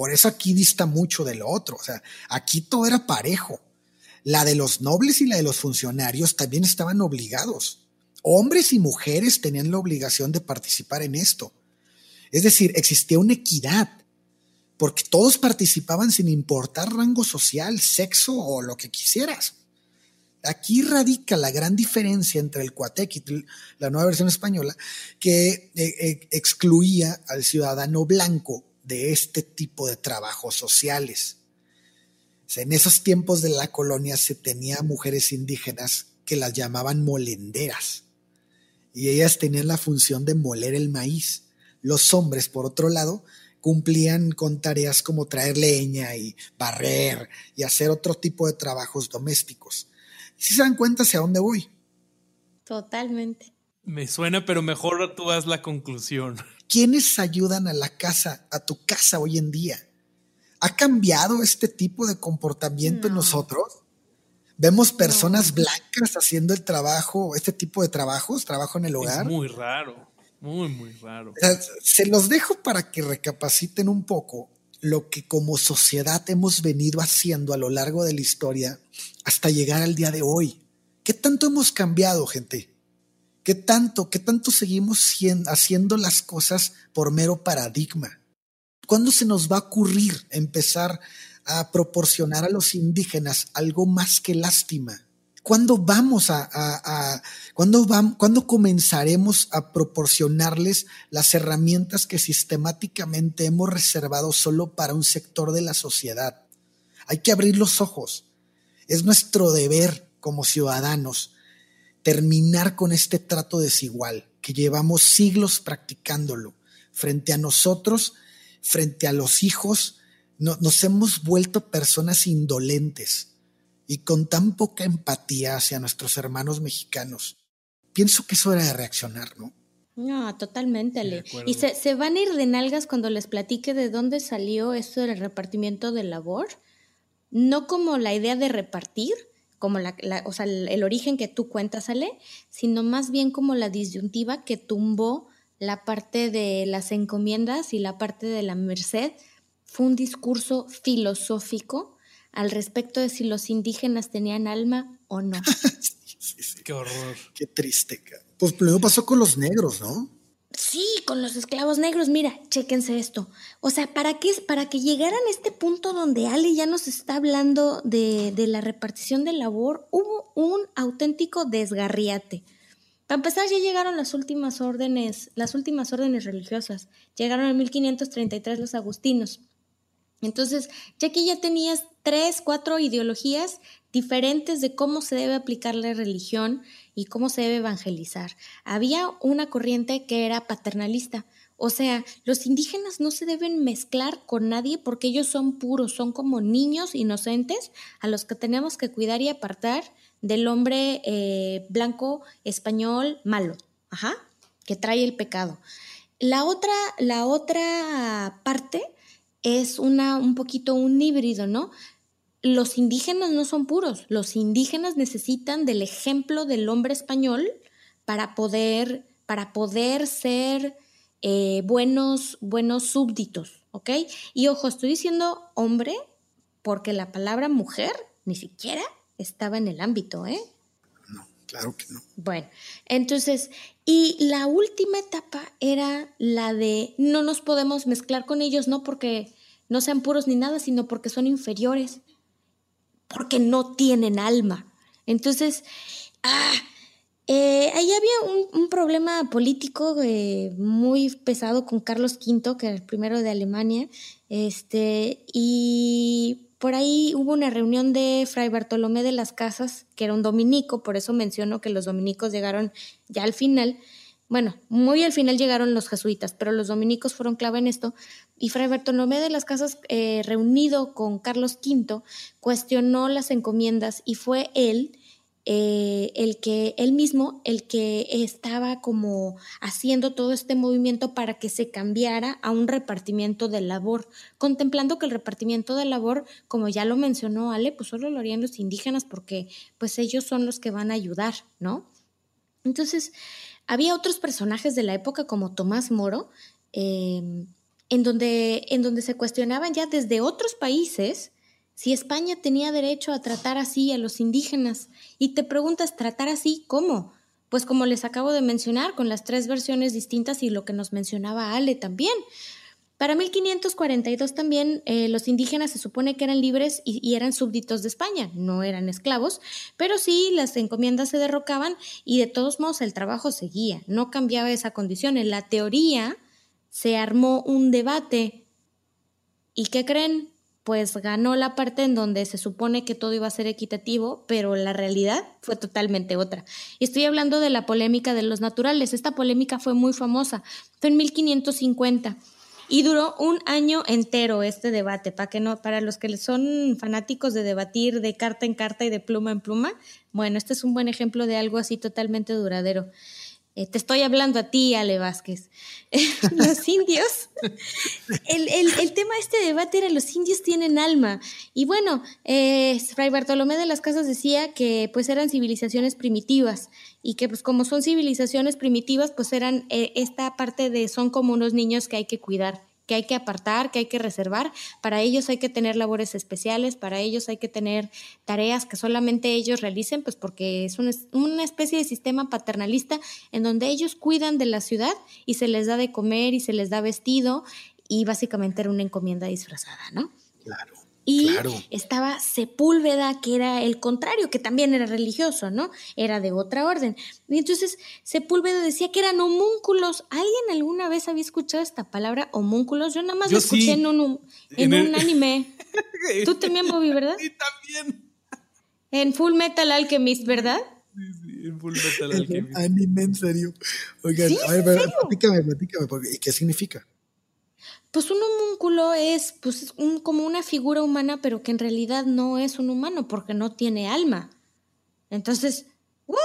por eso aquí dista mucho de lo otro. O sea, aquí todo era parejo. La de los nobles y la de los funcionarios también estaban obligados. Hombres y mujeres tenían la obligación de participar en esto. Es decir, existía una equidad, porque todos participaban sin importar rango social, sexo o lo que quisieras. Aquí radica la gran diferencia entre el Cuatequitl, la nueva versión española, que eh, eh, excluía al ciudadano blanco de este tipo de trabajos sociales. en esos tiempos de la colonia se tenía mujeres indígenas que las llamaban molenderas y ellas tenían la función de moler el maíz. Los hombres, por otro lado, cumplían con tareas como traer leña y barrer y hacer otro tipo de trabajos domésticos. Si se dan cuenta hacia dónde voy? Totalmente. Me suena, pero mejor tú haz la conclusión. [laughs] ¿Quiénes ayudan a la casa, a tu casa hoy en día? ¿Ha cambiado este tipo de comportamiento en nosotros? Vemos personas blancas haciendo el trabajo, este tipo de trabajos, trabajo en el hogar. Es muy raro, muy, muy raro. Se los dejo para que recapaciten un poco lo que como sociedad hemos venido haciendo a lo largo de la historia hasta llegar al día de hoy. ¿Qué tanto hemos cambiado, gente? ¿Qué tanto, qué tanto seguimos haciendo las cosas por mero paradigma? ¿Cuándo se nos va a ocurrir empezar a proporcionar a los indígenas algo más que lástima? ¿Cuándo vamos a, ¿cuándo, ¿cuándo comenzaremos a proporcionarles las herramientas que sistemáticamente hemos reservado solo para un sector de la sociedad? Hay que abrir los ojos. Es nuestro deber como ciudadanos terminar con este trato desigual que llevamos siglos practicándolo frente a nosotros, frente a los hijos. Nos hemos vuelto personas indolentes y con tan poca empatía hacia nuestros hermanos mexicanos. Pienso que es hora de reaccionar, ¿no? No, totalmente, Ale. Y se, se, van a ir de nalgas cuando les platique de dónde salió esto del repartimiento de labor. No como la idea de repartir, como la, o sea, el, origen que tú cuentas, Ale, sino más bien como la disyuntiva que tumbó la parte de las encomiendas y la parte de la merced. Fue un discurso filosófico al respecto de si los indígenas tenían alma o no. [laughs] Qué horror. Qué triste. Pues primero pasó con los negros, ¿no? Sí, con los esclavos negros. Mira, chéquense esto. O sea, ¿para qué? Para que llegaran a este punto donde Ale ya nos está hablando de, de la repartición de labor, hubo un auténtico desgarriate. Para empezar, ya llegaron las últimas órdenes, las últimas órdenes religiosas. Llegaron en 1533 los agustinos. Entonces, ya que ya tenías tres, cuatro ideologías diferentes de cómo se debe aplicar la religión y cómo se debe evangelizar. Había una corriente que era paternalista, o sea, los indígenas no se deben mezclar con nadie porque ellos son puros, son como niños inocentes a los que tenemos que cuidar y apartar del hombre eh, blanco español malo, ajá, que trae el pecado. La otra, la otra parte es una, un poquito un híbrido, ¿no? Los indígenas no son puros, los indígenas necesitan del ejemplo del hombre español para poder, para poder ser eh, buenos, buenos súbditos, ¿ok? Y ojo, estoy diciendo hombre porque la palabra mujer ni siquiera estaba en el ámbito, ¿eh? Claro que no. Bueno, entonces, y la última etapa era la de no nos podemos mezclar con ellos, no porque no sean puros ni nada, sino porque son inferiores, porque no tienen alma. Entonces, ah, eh, ahí había un, problema político eh, muy pesado con Carlos V, que era el primero de Alemania, este, y por ahí hubo una reunión de Fray Bartolomé de las Casas, que era un dominico, por eso menciono que los dominicos llegaron ya al final, bueno, muy al final llegaron los jesuitas, pero los dominicos fueron clave en esto. Y Fray Bartolomé de las Casas, eh, reunido con Carlos V, cuestionó las encomiendas y fue él eh, el que, él mismo, el que estaba como haciendo todo este movimiento para que se cambiara a un repartimiento de labor, contemplando que el repartimiento de labor, como ya lo mencionó Ale, pues solo lo harían los indígenas porque pues ellos son los que van a ayudar, ¿no? Entonces, había otros personajes de la época como Tomás Moro, em, en, donde, en donde se cuestionaban ya desde otros países si España tenía derecho a tratar así a los indígenas. Y te preguntas, ¿tratar así cómo? Pues como les acabo de mencionar, con las tres versiones distintas y lo que nos mencionaba Ale también. Para 1542 también eh, los indígenas se supone que eran libres y, eran súbditos de España, no eran esclavos, pero sí las encomiendas se derrocaban y de todos modos el trabajo seguía, no cambiaba esa condición. En la teoría se armó un debate y ¿qué creen? Pues ganó la parte en donde se supone que todo iba a ser equitativo, pero la realidad fue totalmente otra. Y estoy hablando de la polémica de los naturales. Esta polémica fue muy famosa. Fue en 1550 y duró un año entero este debate, para que no, para los que son fanáticos de debatir de carta en carta y de pluma en pluma, bueno, este es un buen ejemplo de algo así totalmente duradero. Eh, te estoy hablando a ti, Ale Vázquez. [laughs] los indios, el, el, tema de este debate era los indios tienen alma. Y bueno, eh, Fray Bartolomé de las Casas decía que pues eran civilizaciones primitivas y que pues como son civilizaciones primitivas, pues eran eh, esta parte de son como unos niños que hay que cuidar que hay que apartar, que hay que reservar. Para ellos hay que tener labores especiales, para ellos hay que tener tareas que solamente ellos realicen, pues porque es una, especie de sistema paternalista en donde ellos cuidan de la ciudad y se les da de comer y se les da vestido y básicamente era una encomienda disfrazada, ¿no? Claro. Y estaba Sepúlveda, que era el contrario, que también era religioso, ¿no? Era de otra orden. Y entonces Sepúlveda decía que eran homúnculos. ¿Alguien alguna vez había escuchado esta palabra homúnculos? Yo nada más lo escuché en un, en, un [laughs] anime. [laughs] Tú también, Bobby, ¿verdad? Sí, también. En Full Metal Alchemist, ¿verdad? Sí, sí, en Full Metal Alchemist. Anime, en serio. Oigan, a ver, platícame, platícame, ¿y qué significa? Pues un homúnculo es pues, un, como una figura humana, pero que en realidad no es un humano porque no tiene alma. Entonces, ¿what?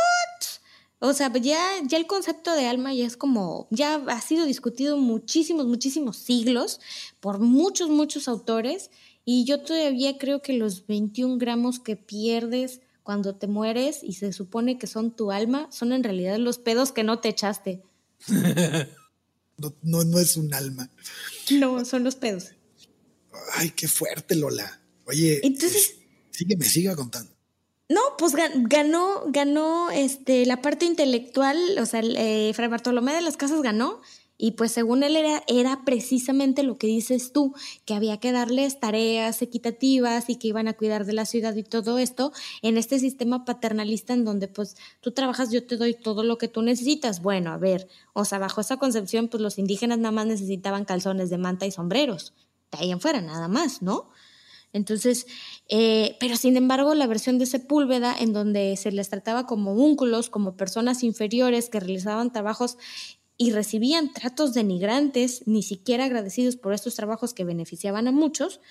O sea, ya, ya el concepto de alma ya es como, ya ha sido discutido muchísimos, muchísimos siglos por muchos, muchos autores. Y yo todavía creo que los 21 gramos que pierdes cuando te mueres y se supone que son tu alma, son en realidad los pedos que no te echaste. [laughs] No, no, es un alma. No, son los pedos. Ay, qué fuerte, Lola. Oye, entonces. sígueme, siga contando. No, pues ganó, ganó este, la parte intelectual, o sea, eh, Fray Bartolomé de las Casas ganó, y pues según él era, era precisamente lo que dices tú, que había que darles tareas equitativas y que iban a cuidar de la ciudad y todo esto en este sistema paternalista en donde pues tú trabajas, yo te doy todo lo que tú necesitas. Bueno, a ver, o sea, bajo esa concepción pues los indígenas nada más necesitaban calzones de manta y sombreros, de ahí en fuera nada más, ¿no? Entonces, eh, pero sin embargo, la versión de Sepúlveda, en donde se les trataba como únculos, como personas inferiores que realizaban trabajos y recibían tratos denigrantes, ni siquiera agradecidos por estos trabajos que beneficiaban a muchos,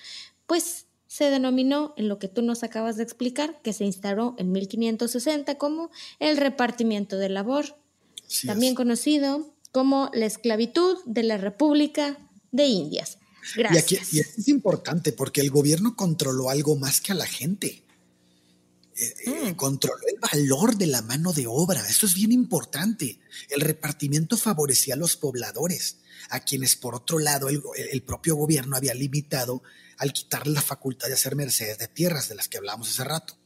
pues se denominó en lo que tú nos acabas de explicar, que se instaló en 1560 como el repartimiento de labor, también conocido como la esclavitud de la República de Indias. Gracias. Y, aquí, y es importante porque el gobierno controló algo más que a la gente. Eh, eh, mm. controló el valor de la mano de obra. Eso es bien importante. El repartimiento favorecía a los pobladores, a quienes por otro lado el, propio gobierno había limitado al quitarle la facultad de hacer mercedes de tierras de las que hablamos hace rato.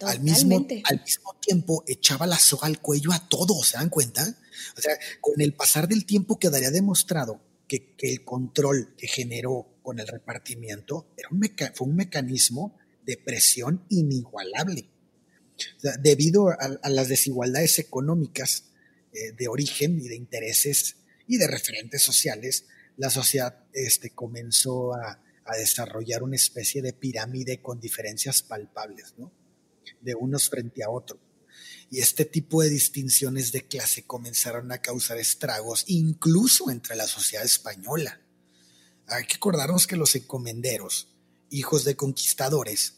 Al mismo, al mismo, tiempo echaba la soga al cuello a todos, ¿se dan cuenta? O sea, con el pasar del tiempo quedaría demostrado que, el control que generó con el repartimiento era un fue un mecanismo de presión inigualable. debido a, las desigualdades económicas eh, de origen y de intereses y de referentes sociales, la sociedad este, comenzó a, desarrollar una especie de pirámide con diferencias palpables, de unos frente a otros. Y este tipo de distinciones de clase comenzaron a causar estragos incluso entre la sociedad española. Hay que acordarnos que los encomenderos, hijos de conquistadores,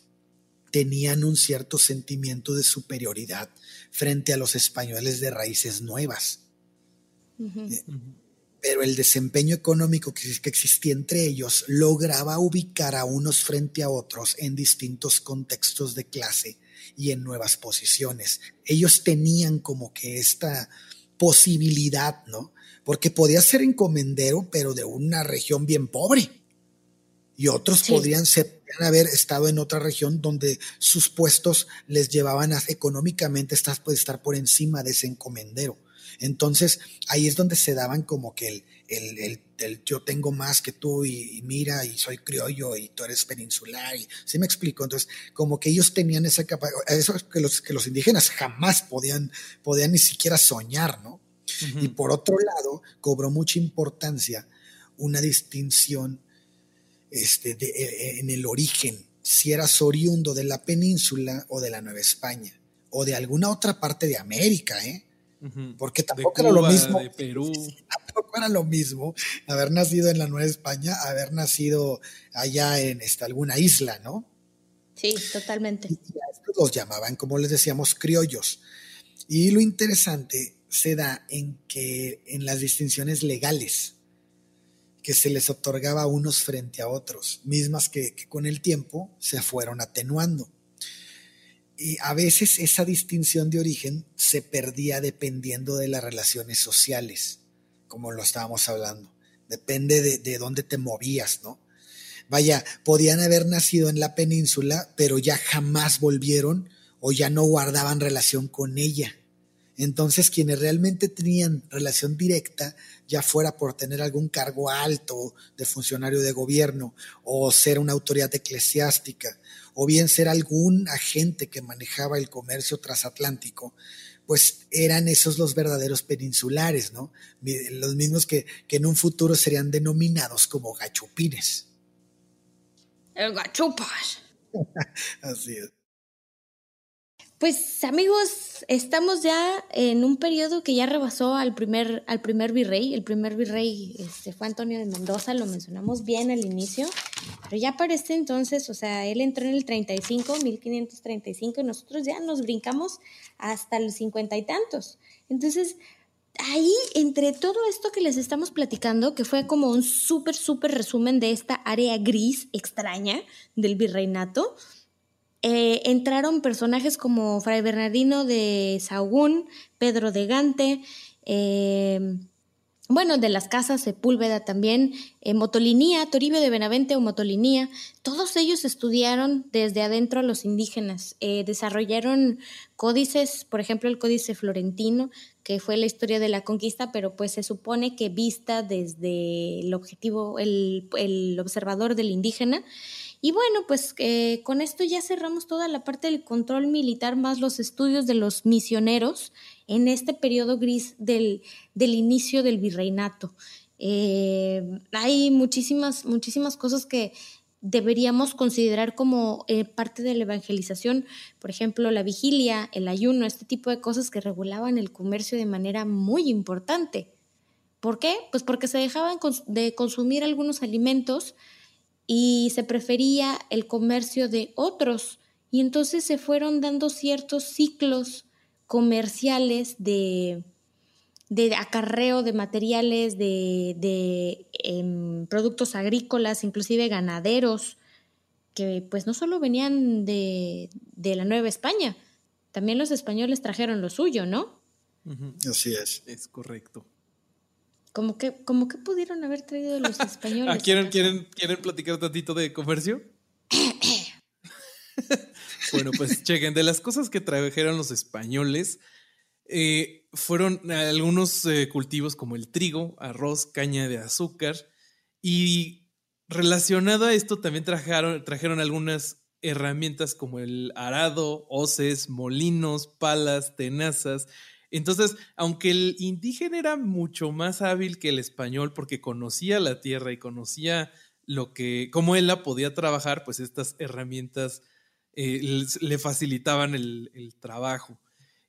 tenían un cierto sentimiento de superioridad frente a los españoles de raíces nuevas. Eh, pero el desempeño económico que, existía entre ellos lograba ubicar a unos frente a otros en distintos contextos de clase y en nuevas posiciones. Ellos tenían como que esta posibilidad, ¿no? Porque podía ser encomendero, pero de una región bien pobre y otros podrían, ser, haber estado en otra región donde sus puestos les llevaban a, económicamente estar, puede estar por encima de ese encomendero. Entonces ahí es donde se daban como que el, el, yo tengo más que tú y, mira y soy criollo y tú eres peninsular y ¿sí me explico? Entonces como que ellos tenían esa capacidad, eso que los, que los indígenas jamás podían, podían ni siquiera soñar, ¿no? Y por otro lado cobró mucha importancia una distinción este, eh, eh, en el origen, si eras oriundo de la península o de la Nueva España, o de alguna otra parte de América, ¿eh? Porque tampoco era lo mismo. [laughs] Tampoco era lo mismo haber nacido en la Nueva España, haber nacido allá en esta, alguna isla, ¿no? Sí, totalmente. Y a estos los llamaban, como les decíamos, criollos. Y lo interesante se da en que en las distinciones legales, que se les otorgaba unos frente a otros, mismas que, con el tiempo se fueron atenuando. Y a veces esa distinción de origen se perdía dependiendo de las relaciones sociales, como lo estábamos hablando. depende de, de dónde te movías, ¿no? Vaya, podían haber nacido en la península, pero ya jamás volvieron o ya no guardaban relación con ella. Entonces, quienes realmente tenían relación directa, ya fuera por tener algún cargo alto de funcionario de gobierno o ser una autoridad eclesiástica, o bien ser algún agente que manejaba el comercio transatlántico, pues eran esos los verdaderos peninsulares, ¿no? Los mismos que, que en un futuro serían denominados como gachupines. El gachupas. [laughs] Así es. Pues amigos, estamos ya en un periodo que ya rebasó al primer, al primer virrey. El primer virrey este, fue Antonio de Mendoza, lo mencionamos bien al inicio, pero ya para este entonces, o sea, él entró en el 35, 1535, y nosotros ya nos brincamos hasta los cincuenta y tantos. Entonces, ahí, entre todo esto que les estamos platicando, que fue como un súper, súper resumen de esta área gris extraña del virreinato, eh, entraron personajes como Fray Bernardino de Sahagún, Pedro de Gante, eh, bueno, de las casas Sepúlveda también, eh, Motolinía, Toribio de Benavente o Motolinía, todos ellos estudiaron desde adentro a los indígenas, desarrollaron códices, por ejemplo el códice florentino, que fue la historia de la conquista, pero pues se supone que vista desde el objetivo, el, el observador del indígena, y bueno, pues eh, con esto ya cerramos toda la parte del control militar más los estudios de los misioneros en este periodo gris del, del inicio del virreinato. Eh, hay muchísimas, muchísimas cosas que deberíamos considerar como eh, parte de la evangelización, por ejemplo, la vigilia, el ayuno, este tipo de cosas que regulaban el comercio de manera muy importante. ¿Por qué? Pues porque se dejaban de consumir algunos alimentos y se prefería el comercio de otros y entonces se fueron dando ciertos ciclos comerciales de, de acarreo de materiales, de, em, productos agrícolas, inclusive ganaderos, que pues no solo venían de, de, la Nueva España, también los españoles trajeron lo suyo, ¿no? Así es. Es correcto. Como que, como que pudieron haber traído los [laughs] españoles. Ah, ¿quieren, quieren, ¿Quieren platicar un tantito de comercio? [coughs] bueno, pues chequen, de las cosas que trajeron los españoles, eh, fueron algunos eh, cultivos como el trigo, arroz, caña de azúcar y relacionado a esto también trajeron, trajeron algunas herramientas como el arado, hoces, molinos, palas, tenazas, entonces, aunque el indígena era mucho más hábil que el español porque conocía la tierra y conocía lo que, cómo él la podía trabajar, pues estas herramientas eh, le facilitaban el, trabajo.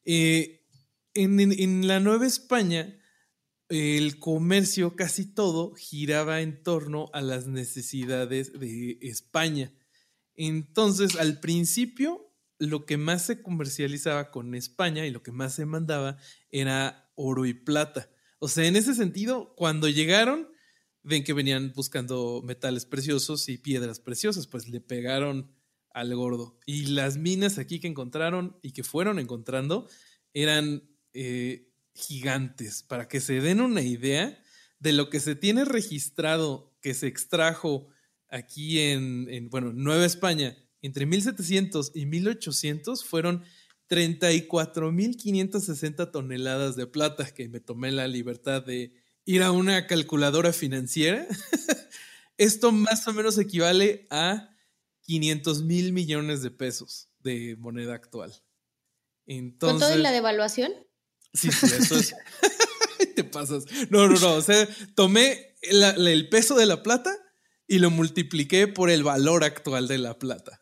Eh, en, la Nueva España, el comercio casi todo giraba en torno a las necesidades de España. Entonces, al principio, lo que más se comercializaba con España y lo que más se mandaba era oro y plata. O sea, en ese sentido, cuando llegaron, ven que venían buscando metales preciosos y piedras preciosas, pues le pegaron al gordo. Y las minas aquí que encontraron y que fueron encontrando eran eh, gigantes. Para que se den una idea de lo que se tiene registrado que se extrajo aquí en, en bueno, Nueva España entre 1700 y 1800 fueron 34.560 toneladas de plata, que me tomé la libertad de ir a una calculadora financiera. [laughs] Esto más o menos equivale a 500 mil millones de pesos de moneda actual. Entonces, ¿Con todo la devaluación? Sí, sí, eso es. [laughs] Te pasas. No, no, no. O sea, tomé el peso de la plata y lo multipliqué por el valor actual de la plata.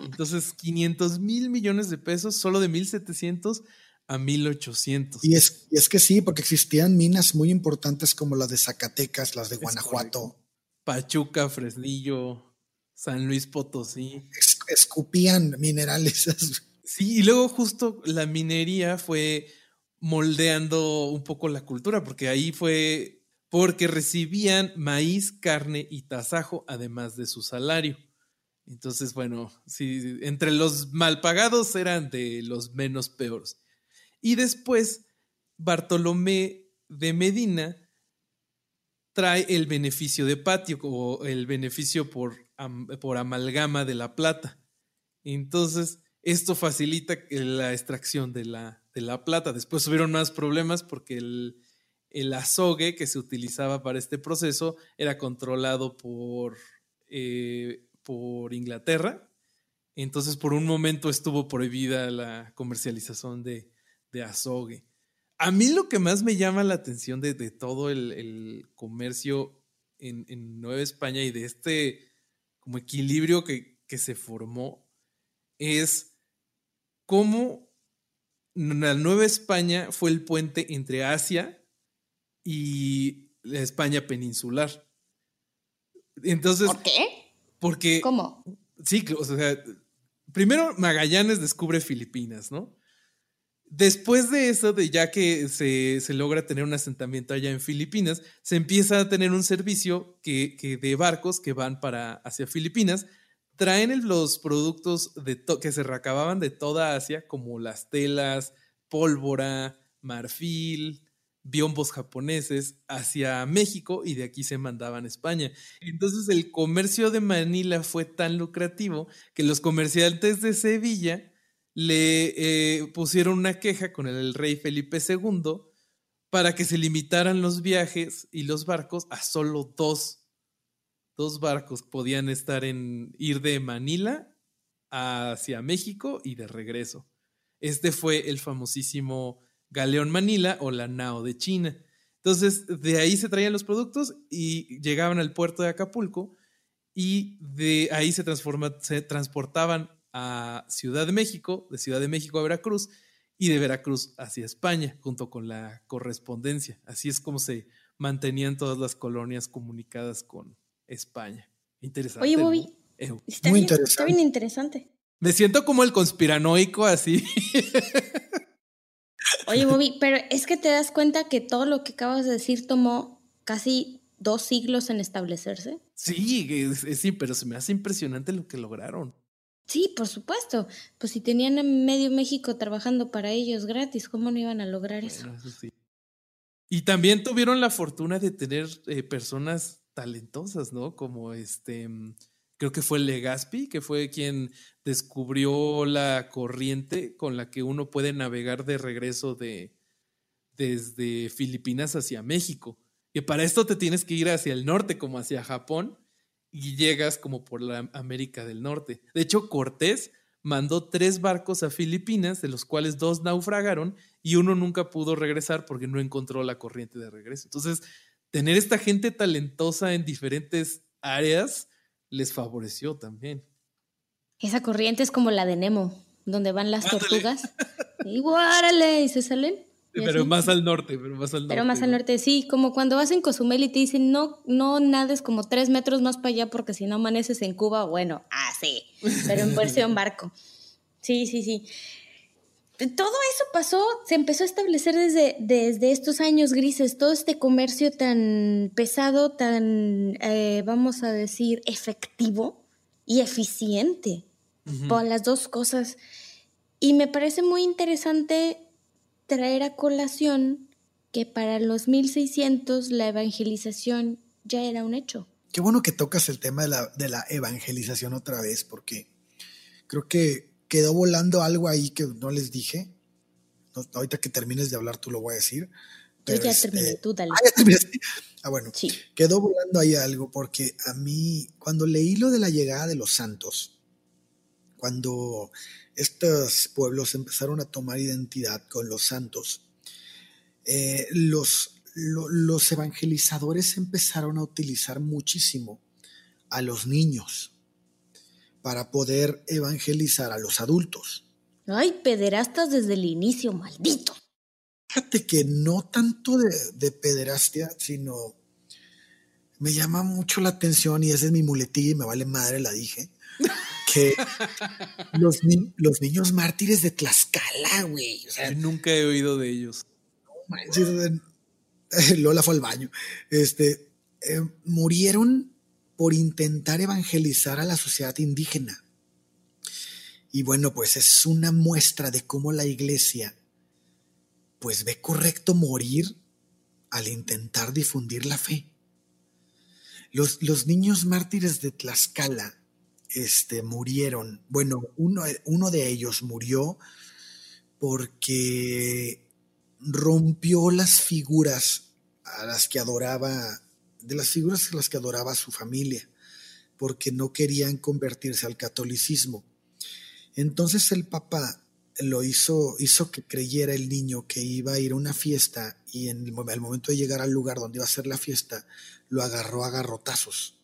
Entonces, 500 mil millones de pesos solo de 1700 a 1800. Y es, y es que sí, porque existían minas muy importantes como las de Zacatecas, las de Guanajuato. Pachuca, Fresnillo, San Luis Potosí. escupían minerales. [laughs] Sí, y luego justo la minería fue moldeando un poco la cultura, porque ahí fue porque recibían maíz, carne y tasajo, además de su salario. Entonces, bueno, sí, entre los mal pagados eran de los menos peores. Y después, Bartolomé de Medina trae el beneficio de patio o el beneficio por, por amalgama de la plata. Entonces, esto facilita la extracción de la, de la plata. Después tuvieron más problemas porque el, el azogue que se utilizaba para este proceso era controlado por, eh, por Inglaterra. Entonces, por un momento estuvo prohibida la comercialización de, azogue. A mí lo que más me llama la atención de, todo el, comercio en, Nueva España y de este como equilibrio que, que se formó es cómo la Nueva España fue el puente entre Asia y la España peninsular. Entonces. ¿Por qué? Porque. ¿Cómo? Sí, o sea, primero Magallanes descubre Filipinas, ¿no? Después de eso, de ya que se, logra tener un asentamiento allá en Filipinas, se empieza a tener un servicio que, de barcos que van para hacia Filipinas, traen los productos de que se recababan de toda Asia, como las telas, pólvora, marfil, biombos japoneses hacia México y de aquí se mandaban a España. Entonces el comercio de Manila fue tan lucrativo que los comerciantes de Sevilla le eh, pusieron una queja con el rey Felipe II para que se limitaran los viajes y los barcos a solo dos. Dos barcos podían estar en ir de Manila hacia México y de regreso. Este fue el famosísimo Galeón Manila o la Nao de China. Entonces, de ahí se traían los productos y llegaban al puerto de Acapulco y de ahí se, se transportaban a Ciudad de México, de Ciudad de México a Veracruz y de Veracruz hacia España, junto con la correspondencia. Así es como se mantenían todas las colonias comunicadas con España. Interesante. Oye, Bobby. Está, Muy interesante. está bien interesante. Me siento como el conspiranoico así. [laughs] Oye, Bobby, pero es que te das cuenta que todo lo que acabas de decir tomó casi dos siglos en establecerse. Sí, sí, pero se me hace impresionante lo que lograron. Sí, por supuesto. Pues si tenían a medio México trabajando para ellos gratis, ¿cómo no iban a lograr eso? Y también tuvieron la fortuna de tener eh, personas talentosas, ¿no? Como este, mm, creo que fue Legaspi, que fue quien descubrió la corriente con la que uno puede navegar de regreso de desde Filipinas hacia México. Y para esto te tienes que ir hacia el norte, como hacia Japón, y llegas como por la América del Norte. De hecho, Cortés mandó tres barcos a Filipinas, de los cuales dos naufragaron y uno nunca pudo regresar porque no encontró la corriente de regreso. Entonces, tener esta gente talentosa en diferentes áreas les favoreció también. Esa corriente es como la de Nemo, donde van las tortugas y guárale y se salen. pero más al norte, pero más al norte. Pero más al norte, sí, como cuando vas en Cozumel y te dicen no, no nades como tres metros más para allá porque si no amaneces en Cuba, bueno, ah, sí, pero en versión barco. Sí, sí, sí. Todo eso pasó, se empezó a establecer desde, desde estos años grises, todo este comercio tan pesado, tan, eh, vamos a decir, efectivo y eficiente por las dos cosas. Y me parece muy interesante traer a colación que para los 1600 la evangelización ya era un hecho. Qué bueno que tocas el tema de la, de la evangelización otra vez, porque creo que quedó volando algo ahí que no les dije. ahorita que termines de hablar, tú lo voy a decir. Yo ya terminé, este, tú dale. Ah, ah, bueno, sí. quedó volando ahí algo porque a mí, cuando leí lo de la llegada de los santos, cuando estos pueblos empezaron a tomar identidad con los santos, eh, los, los evangelizadores empezaron a utilizar muchísimo a los niños para poder evangelizar a los adultos. Ay, pederastas desde el inicio, maldito. Fíjate que no tanto de, pederastia, sino me llama mucho la atención y esa es mi muletilla y me vale madre, la dije, [laughs] que los, los niños mártires de Tlaxcala, güey. nunca he oído de ellos. [laughs] Lola fue al baño. Este, eh, murieron por intentar evangelizar a la sociedad indígena. Y bueno, pues es una muestra de cómo la iglesia pues ve correcto morir al intentar difundir la fe. Los, los niños mártires de Tlaxcala este, murieron. Bueno, uno, uno de ellos murió porque rompió las figuras a las que adoraba, de las figuras a las que adoraba su familia, porque no querían convertirse al catolicismo. Entonces el papá lo hizo, hizo que creyera el niño que iba a ir a una fiesta y en el, al momento de llegar al lugar donde iba a ser la fiesta, lo agarró a garrotazos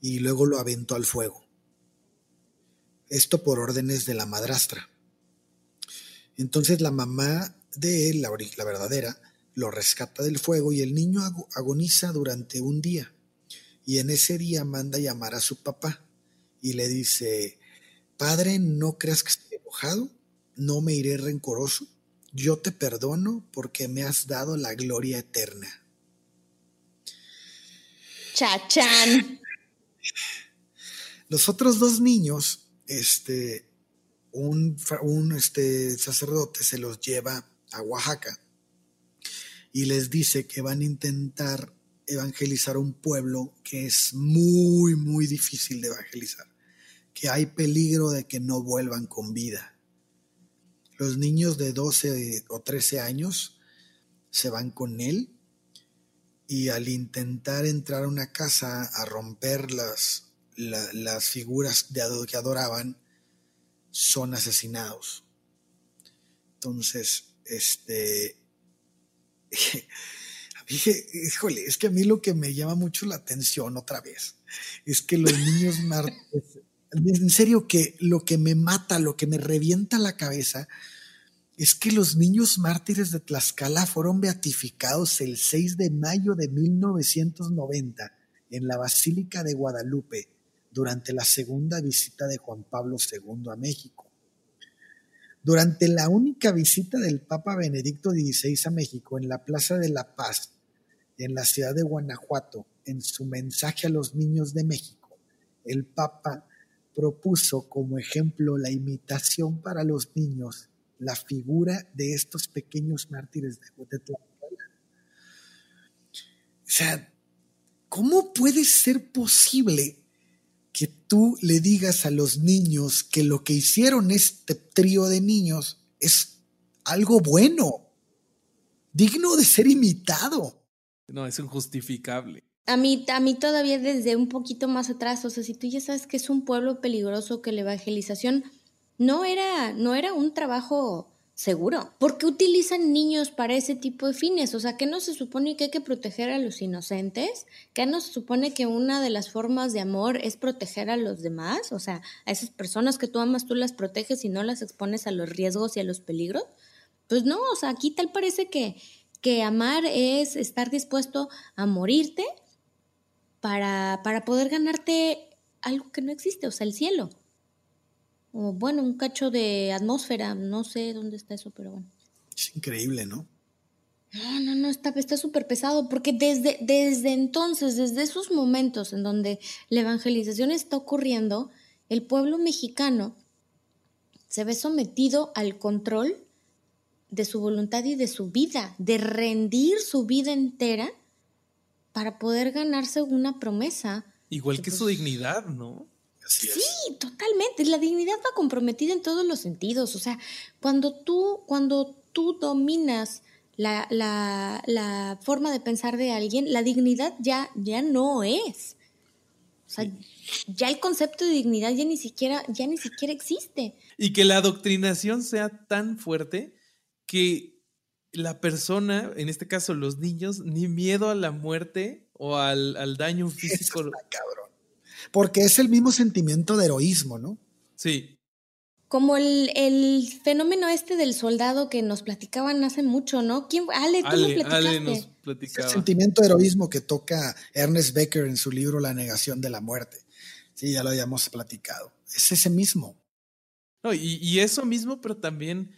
y luego lo aventó al fuego. Esto por órdenes de la madrastra. Entonces la mamá de él, la, la verdadera, lo rescata del fuego y el niño agoniza durante un día. Y en ese día manda llamar a su papá y le dice, Padre, no creas que estoy enojado, no me iré rencoroso, yo te perdono porque me has dado la gloria eterna. Chachán. Los otros dos niños, este, un, un este, sacerdote se los lleva a Oaxaca y les dice que van a intentar evangelizar un pueblo que es muy, muy difícil de evangelizar, que hay peligro de que no vuelvan con vida. Los niños de 12 o 13 años se van con él y al intentar entrar a una casa a romper las, las figuras de, que adoraban, son asesinados. Entonces, este, dije, híjole, es que a mí lo que me llama mucho la atención otra vez es que los niños [laughs] mártires, en serio que lo que me mata, lo que me revienta la cabeza, es que los niños mártires de Tlaxcala fueron beatificados el 6 de mayo de 1990 en la Basílica de Guadalupe durante la segunda visita de Juan Pablo II a México. Durante la única visita del Papa Benedicto XVI a México en la Plaza de la Paz, en la ciudad de Guanajuato, en su mensaje a los niños de México, el Papa propuso como ejemplo la imitación para los niños la figura de estos pequeños mártires de Tlaxcala. O sea, ¿cómo puede ser posible que tú le digas a los niños que lo que hicieron este trío de niños es algo bueno, digno de ser imitado? No, es injustificable. A mí, a mí todavía desde un poquito más atrás, o sea, si tú ya sabes que es un pueblo peligroso, que la evangelización no era, no era un trabajo seguro. ¿Por qué utilizan niños para ese tipo de fines? O sea, ¿qué no se supone que hay que proteger a los inocentes? ¿Qué no se supone que una de las formas de amor es proteger a los demás? O sea, a esas personas que tú amas, tú las proteges y no las expones a los riesgos y a los peligros. Pues no, o sea, aquí tal parece que, que amar es estar dispuesto a morirte para, para poder ganarte algo que no existe, o sea, el cielo o bueno, un cacho de atmósfera, no sé dónde está eso, pero bueno. Es increíble, ¿no? No, no, no, está súper pesado, porque desde, desde entonces, desde esos momentos en donde la evangelización está ocurriendo, el pueblo mexicano se ve sometido al control de su voluntad y de su vida, de rendir su vida entera para poder ganarse una promesa. Igual que, su pues dignidad, ¿no? Sí, totalmente. La dignidad va comprometida en todos los sentidos. O sea, cuando tú, cuando tú dominas la, la, la forma de pensar de alguien, la dignidad ya, ya no es. O sea, ya el concepto de dignidad ya ni siquiera, ya ni siquiera existe. Y que la adoctrinación sea tan fuerte que la persona, en este caso los niños, ni miedo a la muerte o al, al daño [laughs] físico. cabrón porque es el mismo sentimiento de heroísmo, ¿no? Sí. Como el, fenómeno este del soldado que nos platicaban hace mucho, ¿no? ¿Quién? Ale, tú Ale, platicaste. Ale nos platicaba. El sentimiento de heroísmo que toca Ernest Becker en su libro La negación de la muerte. Sí, ya lo habíamos platicado. Es ese mismo. No, y, y eso mismo, pero también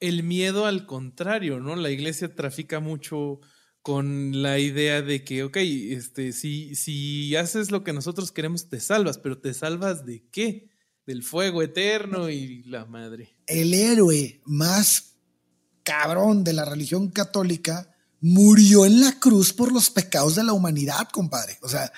el miedo al contrario, ¿no? La iglesia trafica mucho con la idea de que, ok, este, si, si haces lo que nosotros queremos, te salvas, pero ¿te salvas de qué? Del fuego eterno y la madre. El héroe más cabrón de la religión católica murió en la cruz por los pecados de la humanidad, compadre. O sea,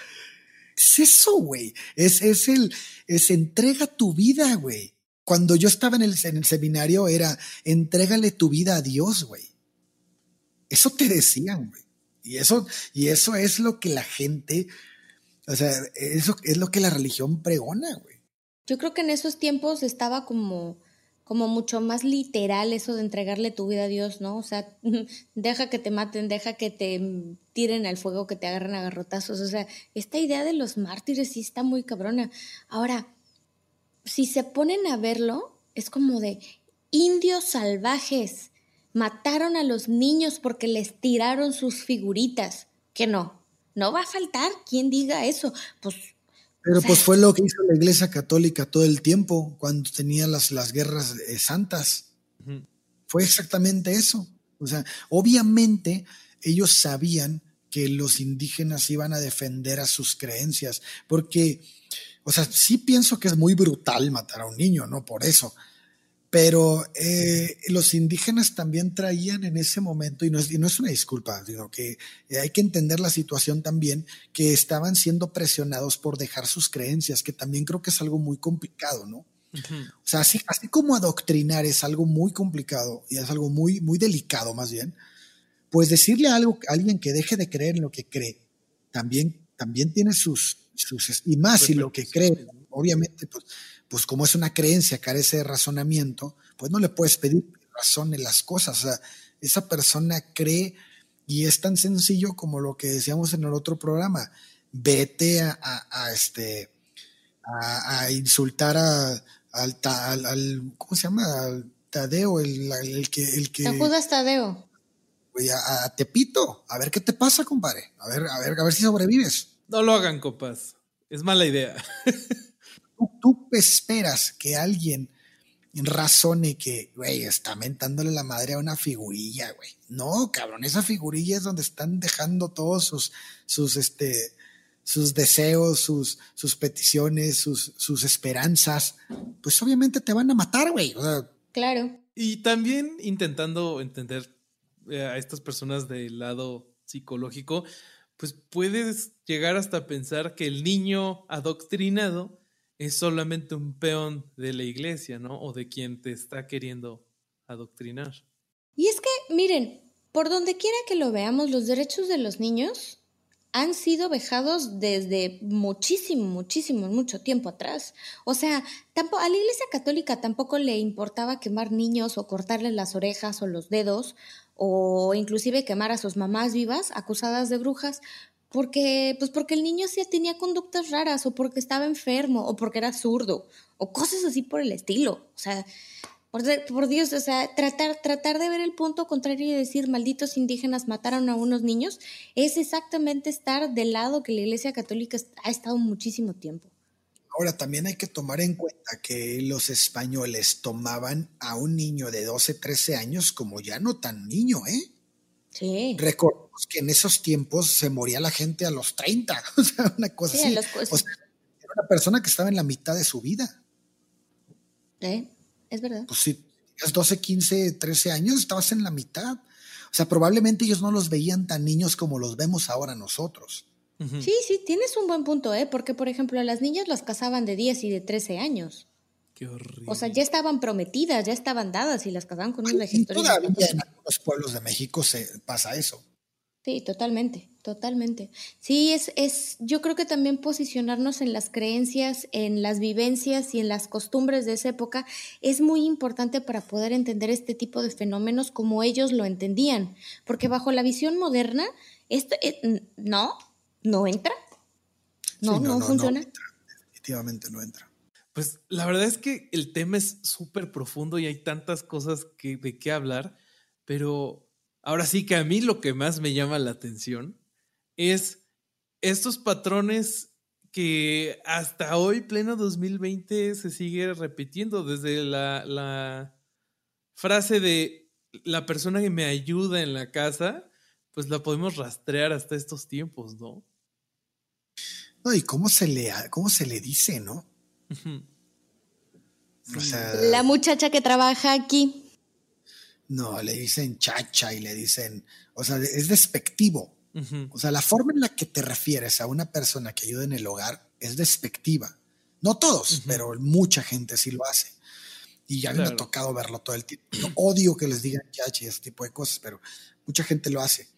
es eso, güey. Es, es el, es entrega tu vida, güey. Cuando yo estaba en el, en el seminario era, entrégale tu vida a Dios, güey. Eso te decían, güey. Y eso, y eso es lo que la gente, o sea, eso es lo que la religión pregona, güey. Yo creo que en esos tiempos estaba como, como mucho más literal eso de entregarle tu vida a Dios, ¿no? O sea, [laughs] deja que te maten, deja que te tiren al fuego, que te agarren a garrotazos. O sea, esta idea de los mártires sí está muy cabrona. Ahora, si se ponen a verlo, es como de indios salvajes mataron a los niños porque les tiraron sus figuritas. Que no, no va a faltar quien diga eso. Pues pero pues fue lo que hizo la Iglesia Católica todo el tiempo, cuando tenía las, las guerras eh, santas. Fue exactamente eso. O sea, obviamente ellos sabían que los indígenas iban a defender a sus creencias, porque, o sea, sí pienso que es muy brutal matar a un niño, no por eso, pero eh, los indígenas también traían en ese momento, y no, es, no es una disculpa, sino que hay que entender la situación también, que estaban siendo presionados por dejar sus creencias, que también creo que es algo muy complicado, ¿no? O sea, así, así como adoctrinar es algo muy complicado y es algo muy, muy delicado más bien, pues decirle algo a alguien que deje de creer en lo que cree, también, también tiene sus, sus, y más si lo que cree, obviamente, pues pues como es una creencia, carece de razonamiento, pues no le puedes pedir razón en las cosas. O sea, esa persona cree y es tan sencillo como lo que decíamos en el otro programa. Vete a, este a, insultar al, ¿cómo se llama? Al Tadeo, el, que el que Judas Tadeo. A, a, Tepito, a ver qué te pasa, compadre. A ver, a ver, a ver si sobrevives. No lo hagan, copas. Es mala idea. [laughs] tú, esperas que alguien razone que, güey, está mentándole la madre a una figurilla, güey. No, cabrón, esa figurilla es donde están dejando todos sus, sus, este, sus deseos, sus, sus peticiones, sus, sus esperanzas. Pues obviamente te van a matar, güey. claro. Y también intentando entender eh, a estas personas del lado psicológico, pues puedes llegar hasta pensar que el niño adoctrinado es solamente un peón de la iglesia, ¿no? O de quien te está queriendo adoctrinar. Y es que, miren, por donde quiera que lo veamos, los derechos de los niños han sido vejados desde muchísimo, muchísimo, mucho tiempo atrás. O sea, tampoco, a la Iglesia Católica tampoco le importaba quemar niños o cortarles las orejas o los dedos o inclusive quemar a sus mamás vivas acusadas de brujas, porque, pues porque el niño sí tenía conductas raras, o porque estaba enfermo, o porque era zurdo, o cosas así por el estilo. O sea, por, Dios, o sea, tratar, tratar de ver el punto contrario y decir malditos indígenas mataron a unos niños, es exactamente estar del lado que la Iglesia Católica ha estado muchísimo tiempo. Ahora, también hay que tomar en cuenta que los españoles tomaban a un niño de 12, 13 años como ya no tan niño, ¿eh? Sí. Recordemos que en esos tiempos se moría la gente a los 30, [laughs] o sea, una cosa así. o sea, era una persona que estaba en la mitad de su vida. ¿Eh? Es verdad. Pues si tenías 12, 15, 13 años, estabas en la mitad. O sea, probablemente ellos no los veían tan niños como los vemos ahora nosotros. Sí, sí, tienes un buen punto, ¿eh? Porque, por ejemplo, a las niñas las casaban de 10 y de 13 años. Qué horrible. O sea, ya estaban prometidas, ya estaban dadas y las casaban con un registro. Todavía en algunos pueblos de México se pasa eso. Sí, totalmente, totalmente. Sí, es, es, yo creo que también posicionarnos en las creencias, en las vivencias y en las costumbres de esa época es muy importante para poder entender este tipo de fenómenos como ellos lo entendían. Porque bajo la visión moderna, esto eh, no, no entra. No, no, funciona. Definitivamente no entra. Pues la verdad es que el tema es súper profundo y hay tantas cosas de qué hablar, pero ahora sí que a mí lo que más me llama la atención es estos patrones que hasta hoy, pleno 2020, se sigue repitiendo desde la, la frase de la persona que me ayuda en la casa, pues la podemos rastrear hasta estos tiempos, ¿no? No, y cómo se le, cómo se le dice, ¿no? La muchacha que trabaja aquí. No, le dicen chacha y le dicen, o sea, es despectivo. O sea, la forma en la que te refieres a una persona que ayuda en el hogar es despectiva. No todos, pero mucha gente sí lo hace. Y ya me ha tocado verlo todo el tiempo. odio que les digan chacha y ese tipo de cosas, pero mucha gente lo hace.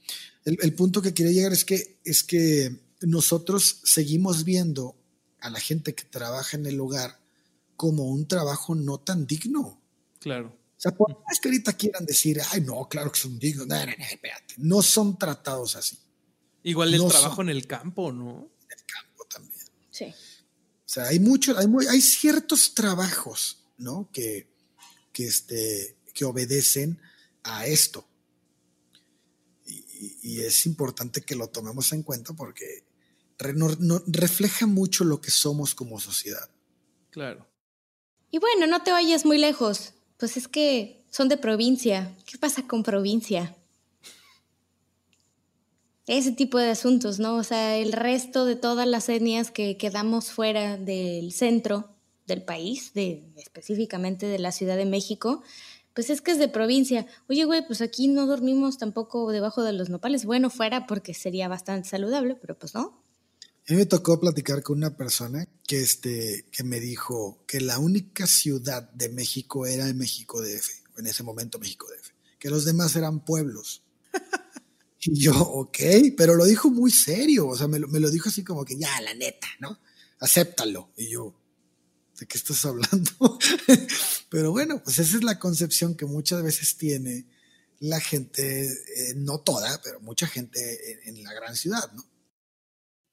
El, el punto que quería llegar es que, es que nosotros seguimos viendo a la gente que trabaja en el hogar como un trabajo no tan digno. Claro. O sea, por más que ahorita quieran decir, ay, no, claro que son dignos, no, no, no, espérate, no son tratados así. Igual el trabajo en el campo, ¿no? En el campo también. Sí. O sea, hay muchos, hay, hay ciertos trabajos, ¿no? Que, que, este, que obedecen a esto. Y, y, es importante que lo tomemos en cuenta porque refleja mucho lo que somos como sociedad. Claro. Y bueno, no te vayas muy lejos. Pues es que son de provincia. ¿Qué pasa con provincia? Ese tipo de asuntos, ¿no? O sea, el resto de todas las etnias que quedamos fuera del centro del país, de, específicamente de la Ciudad de México, pues es que es de provincia. Oye, güey, pues aquí no dormimos tampoco debajo de los nopales. Bueno, fuera porque sería bastante saludable, pero pues no. A mí me tocó platicar con una persona que, este, que me dijo que la única ciudad de México era el México DF, en ese momento México DF, que los demás eran pueblos. [laughs] Y yo, ok, pero lo dijo muy serio, o sea, me lo, me lo dijo así como que ya, la neta, ¿no? Acéptalo. Y yo, ¿de qué estás hablando? [laughs] pero bueno, pues esa es la concepción que muchas veces tiene la gente, eh, no toda, pero mucha gente en la gran ciudad, ¿no?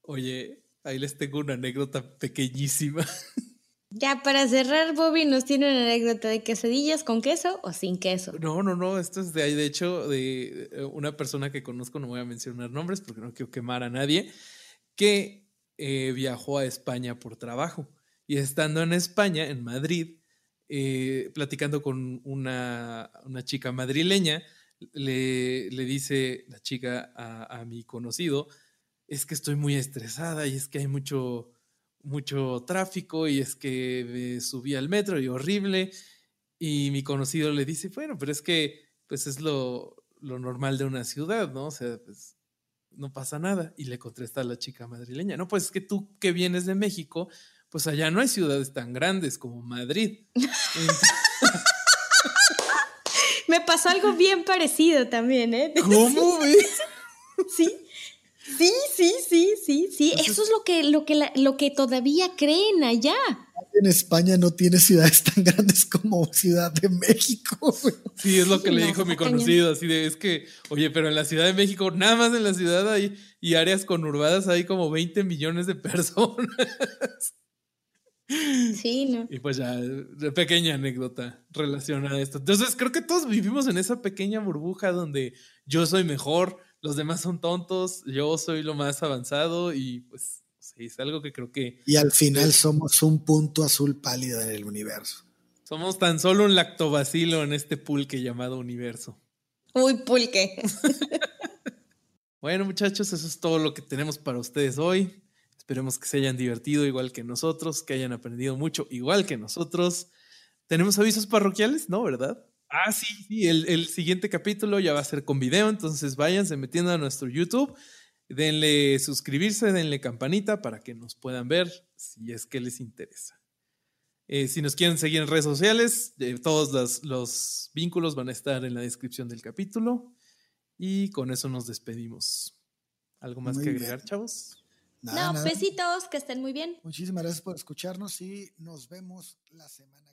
Oye, ahí les tengo una anécdota pequeñísima. [laughs] Ya para cerrar, Bobby nos tiene una anécdota de quesadillas con queso o sin queso. No, no, no, esto es de ahí, de hecho, de eh, una persona que conozco, no voy a mencionar nombres porque no quiero quemar a nadie, que eh, viajó a España por trabajo. Y estando en España, en Madrid, eh, platicando con una, una chica madrileña, le, le, dice la chica a, a mi conocido, es que estoy muy estresada y es que hay mucho, mucho tráfico y es que me subí al metro y horrible. Y mi conocido le dice, bueno, pero es que pues es lo, lo normal de una ciudad, ¿no? O sea, pues no pasa nada. Y le contesta a la chica madrileña, no, pues es que tú que vienes de México, pues allá no hay ciudades tan grandes como Madrid. [laughs] Me pasó algo bien parecido también, ¿eh? ¿Cómo [laughs] ves? sí. Sí, sí, sí, sí, sí. Eso es lo que, lo que, lo que todavía creen allá. En España no tiene ciudades tan grandes como Ciudad de México. Sí, es lo que le dijo mi conocido, así de, es que, oye, pero en la Ciudad de México, nada más en la ciudad hay, y áreas conurbadas hay como 20 millones de personas. [laughs] Sí, ¿no? Y pues ya, pequeña anécdota relacionada a esto. Entonces, creo que todos vivimos en esa pequeña burbuja donde yo soy mejor, los demás son tontos, yo soy lo más avanzado y pues sí, es algo que creo que... Y al final somos un punto azul pálido en el universo. Somos tan solo un lactobacilo en este pulque llamado universo. Uy, pulque. bueno, muchachos, eso es todo lo que tenemos para ustedes hoy. Esperemos que se hayan divertido igual que nosotros, que hayan aprendido mucho igual que nosotros. ¿Tenemos avisos parroquiales? No, ¿verdad? Ah, sí, sí, el, siguiente capítulo ya va a ser con video, entonces váyanse metiendo a nuestro YouTube, denle suscribirse, denle campanita para que nos puedan ver si es que les interesa. Eh, si nos quieren seguir en redes sociales, eh, todos los, vínculos van a estar en la descripción del capítulo. Y con eso nos despedimos. ¿Algo más que agregar, chavos? no, besitos, que estén muy bien. Muchísimas gracias por escucharnos y nos vemos la semana que